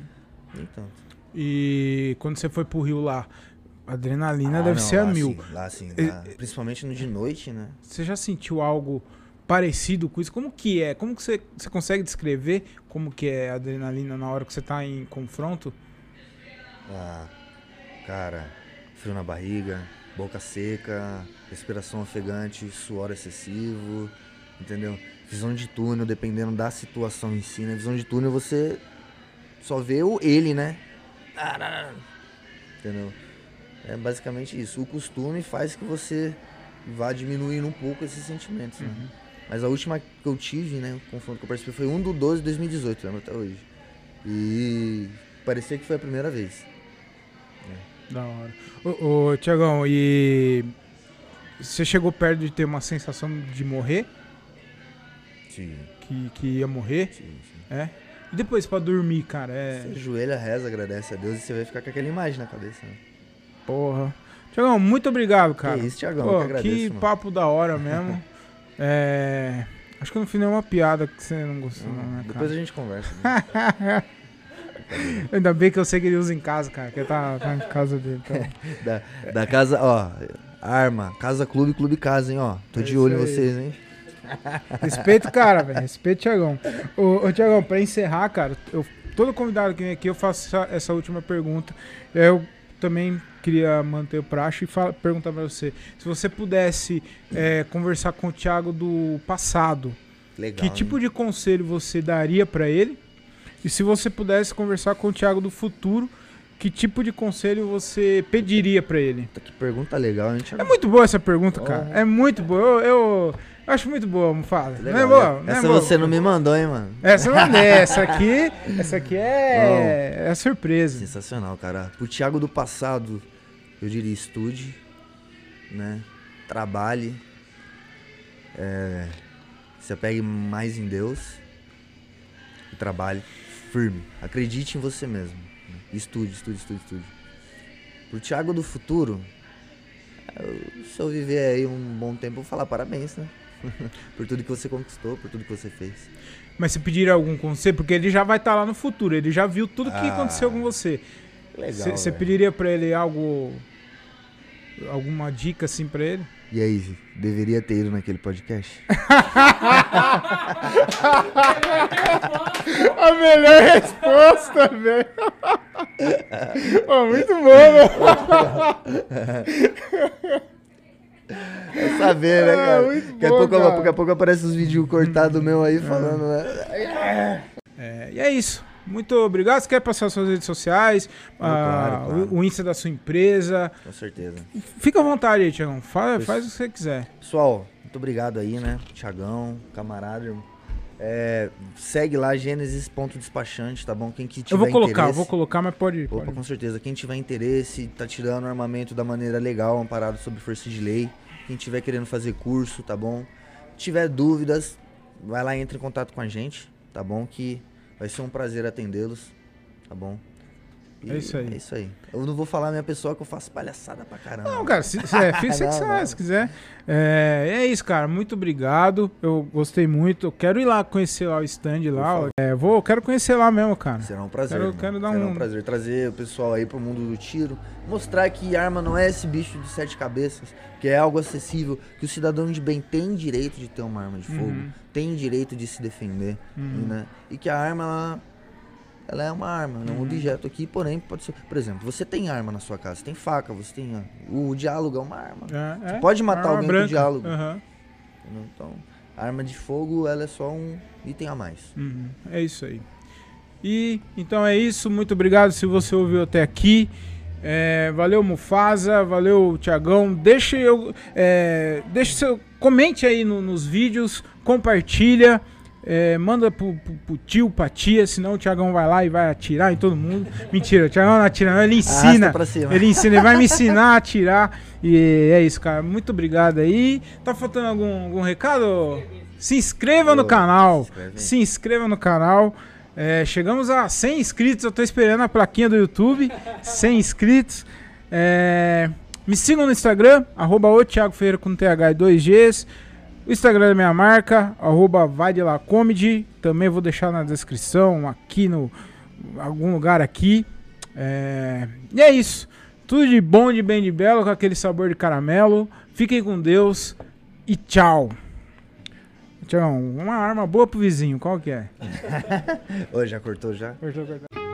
Nem tanto. E quando você foi pro Rio lá, a adrenalina Ah, deve não, ser a mil. sim, lá sim, lá, principalmente no de noite, né? Você já sentiu algo parecido com isso? Como que é? Como que você, você consegue descrever como que é a adrenalina na hora que você tá em confronto? Ah, cara, frio na barriga, boca seca, respiração ofegante, suor excessivo, entendeu? Visão de túnel, dependendo da situação em si, né? Visão de túnel você só vê o ele, né? Entendeu? É basicamente isso. O costume faz que você vá diminuindo um pouco esses sentimentos, né? Mas a última que eu tive, né, o confronto que eu participei foi 1 do 12 de 2018, lembro até hoje. E parecia que foi a primeira vez. Da hora. Ô, ô Tiagão, e você chegou perto de ter uma sensação de morrer? Sim, Que, que ia morrer? sim, sim. É? E depois pra dormir, cara? É. Você ajoelha, reza, agradece a Deus e você vai ficar com aquela imagem na cabeça. Né? Porra. Tiagão, muito obrigado, cara. que isso, Tiagão, Pô, que agradeço, que papo da hora mesmo. é. Acho que eu não fiz nenhuma piada que você não gostou, Hum, né, Depois a gente conversa. Né? Ainda bem que eu sei que ele usa em casa, cara. Que tá, tá em casa dele. Então. da, da casa, ó, arma, casa clube, clube casa, hein, ó. Tô É de olho em vocês, hein. Respeito cara, velho. Respeito o Tiagão. Ô, ô Tiagão, pra encerrar, cara, eu, todo convidado que vem aqui eu faço essa, essa última pergunta. Eu também queria manter o praxe e fala- perguntar pra você. Se você pudesse é, conversar com o Thiago do passado, Legal. que hein? tipo de conselho você daria pra ele? E se você pudesse conversar com o Thiago do futuro, que tipo de conselho você pediria pra ele? Que pergunta legal, hein, Thiago? É muito boa essa pergunta, cara. É muito boa. Eu, eu acho muito boa, Mufasa. Não é boa? Não é Essa boa? você não me mandou, hein, mano? Essa eu mandei. Essa aqui, essa aqui é, é surpresa. Sensacional, cara. Pro Thiago do passado, eu diria estude, né? Trabalhe. É, se apegue mais em Deus. E trabalhe firme. Acredite em você mesmo. né? Estude, estude, estude, estude. Pro Thiago do futuro, se eu viver aí um bom tempo, eu vou falar parabéns, né? por tudo que você conquistou, por tudo que você fez. Mas se pedir algum conselho, porque ele já vai estar lá no futuro, ele já viu tudo que Ah, aconteceu com você. Legal. Você velho. pediria pra ele algo. Alguma dica assim pra ele? E aí, deveria ter ido naquele podcast? A melhor resposta, velho. Pô, muito bom, meu. Vai saber, né, Ah, cara? muito daqui, a bom, pouco, cara. daqui a pouco aparece os vídeos cortados meu aí falando, né? É, e é isso. Muito obrigado. Você quer passar suas redes sociais? claro, ah, claro. O, o Insta da sua empresa? Com certeza. Fica à vontade aí, Tiagão. Faz, faz o que você quiser. Pessoal, muito obrigado aí, né? Tiagão, camarada, irmão. É, segue lá, Gênesis.despachante, tá bom? Quem que tiver Eu vou colocar, eu interesse- vou colocar, mas pode. Opa, pode. com certeza. Quem tiver interesse, tá tirando armamento da maneira legal, amparado sobre força de lei. Quem tiver querendo fazer curso, tá bom? Tiver dúvidas, vai lá e entra em contato com a gente, tá bom? Que vai ser um prazer atendê-los, tá bom? E É isso aí. É isso aí. Eu não vou falar minha pessoa que eu faço palhaçada pra caramba. Não, cara, se, se, é, que Não, se quiser. É, é isso, cara. Muito obrigado. Eu gostei muito. Eu quero ir lá conhecer lá o stand lá. É, vou, eu quero conhecer lá mesmo, cara. Será um prazer. Quero- quero dar Será um- um prazer trazer o pessoal aí pro mundo do tiro. Mostrar que arma não é esse bicho de sete cabeças, que é algo acessível, que o cidadão de bem tem direito de ter uma arma de fogo, Uhum. tem direito de se defender, Uhum. né? E que a arma, ela, ela é uma arma, é um Uhum. objeto aqui, porém pode ser... Por exemplo, você tem arma na sua casa, você tem faca, você tem... ó, O diálogo é uma arma. É, é. pode matar Arma alguém com branca. diálogo. Entendeu? Então, a arma de fogo, ela é só um item a mais. Uhum, É isso aí. E então é isso. Muito obrigado se você ouviu até aqui. É, valeu Mufasa, valeu Tiagão. Deixe eu, é, deixe seu, comente aí no- nos vídeos, compartilha, é, manda pro, pro, pro tio, pra tia, senão o Tiagão vai lá e vai atirar em todo mundo. Mentira, o Tiagão não atira, não, ele ensina. Ele ensina, ele vai me ensinar a atirar. E é isso, cara. Muito obrigado aí. Tá faltando algum, algum recado? Se inscreva no canal. Se inscreva no canal. É, chegamos a 100 inscritos. Eu tô esperando a plaquinha do YouTube. 100 inscritos. É, me sigam no Instagram, arroba o Thiago Ferreira com TH e 2Gs. O Instagram da minha marca, arroba vai de lá comedy. Também vou deixar na descrição, aqui no algum lugar aqui. É, e é isso. Tudo de bom, de bem, de belo, com aquele sabor de caramelo. Fiquem com Deus e tchau. Tiagão, uma arma boa pro vizinho, qual que é? Ô, já cortou já? Eu cortar.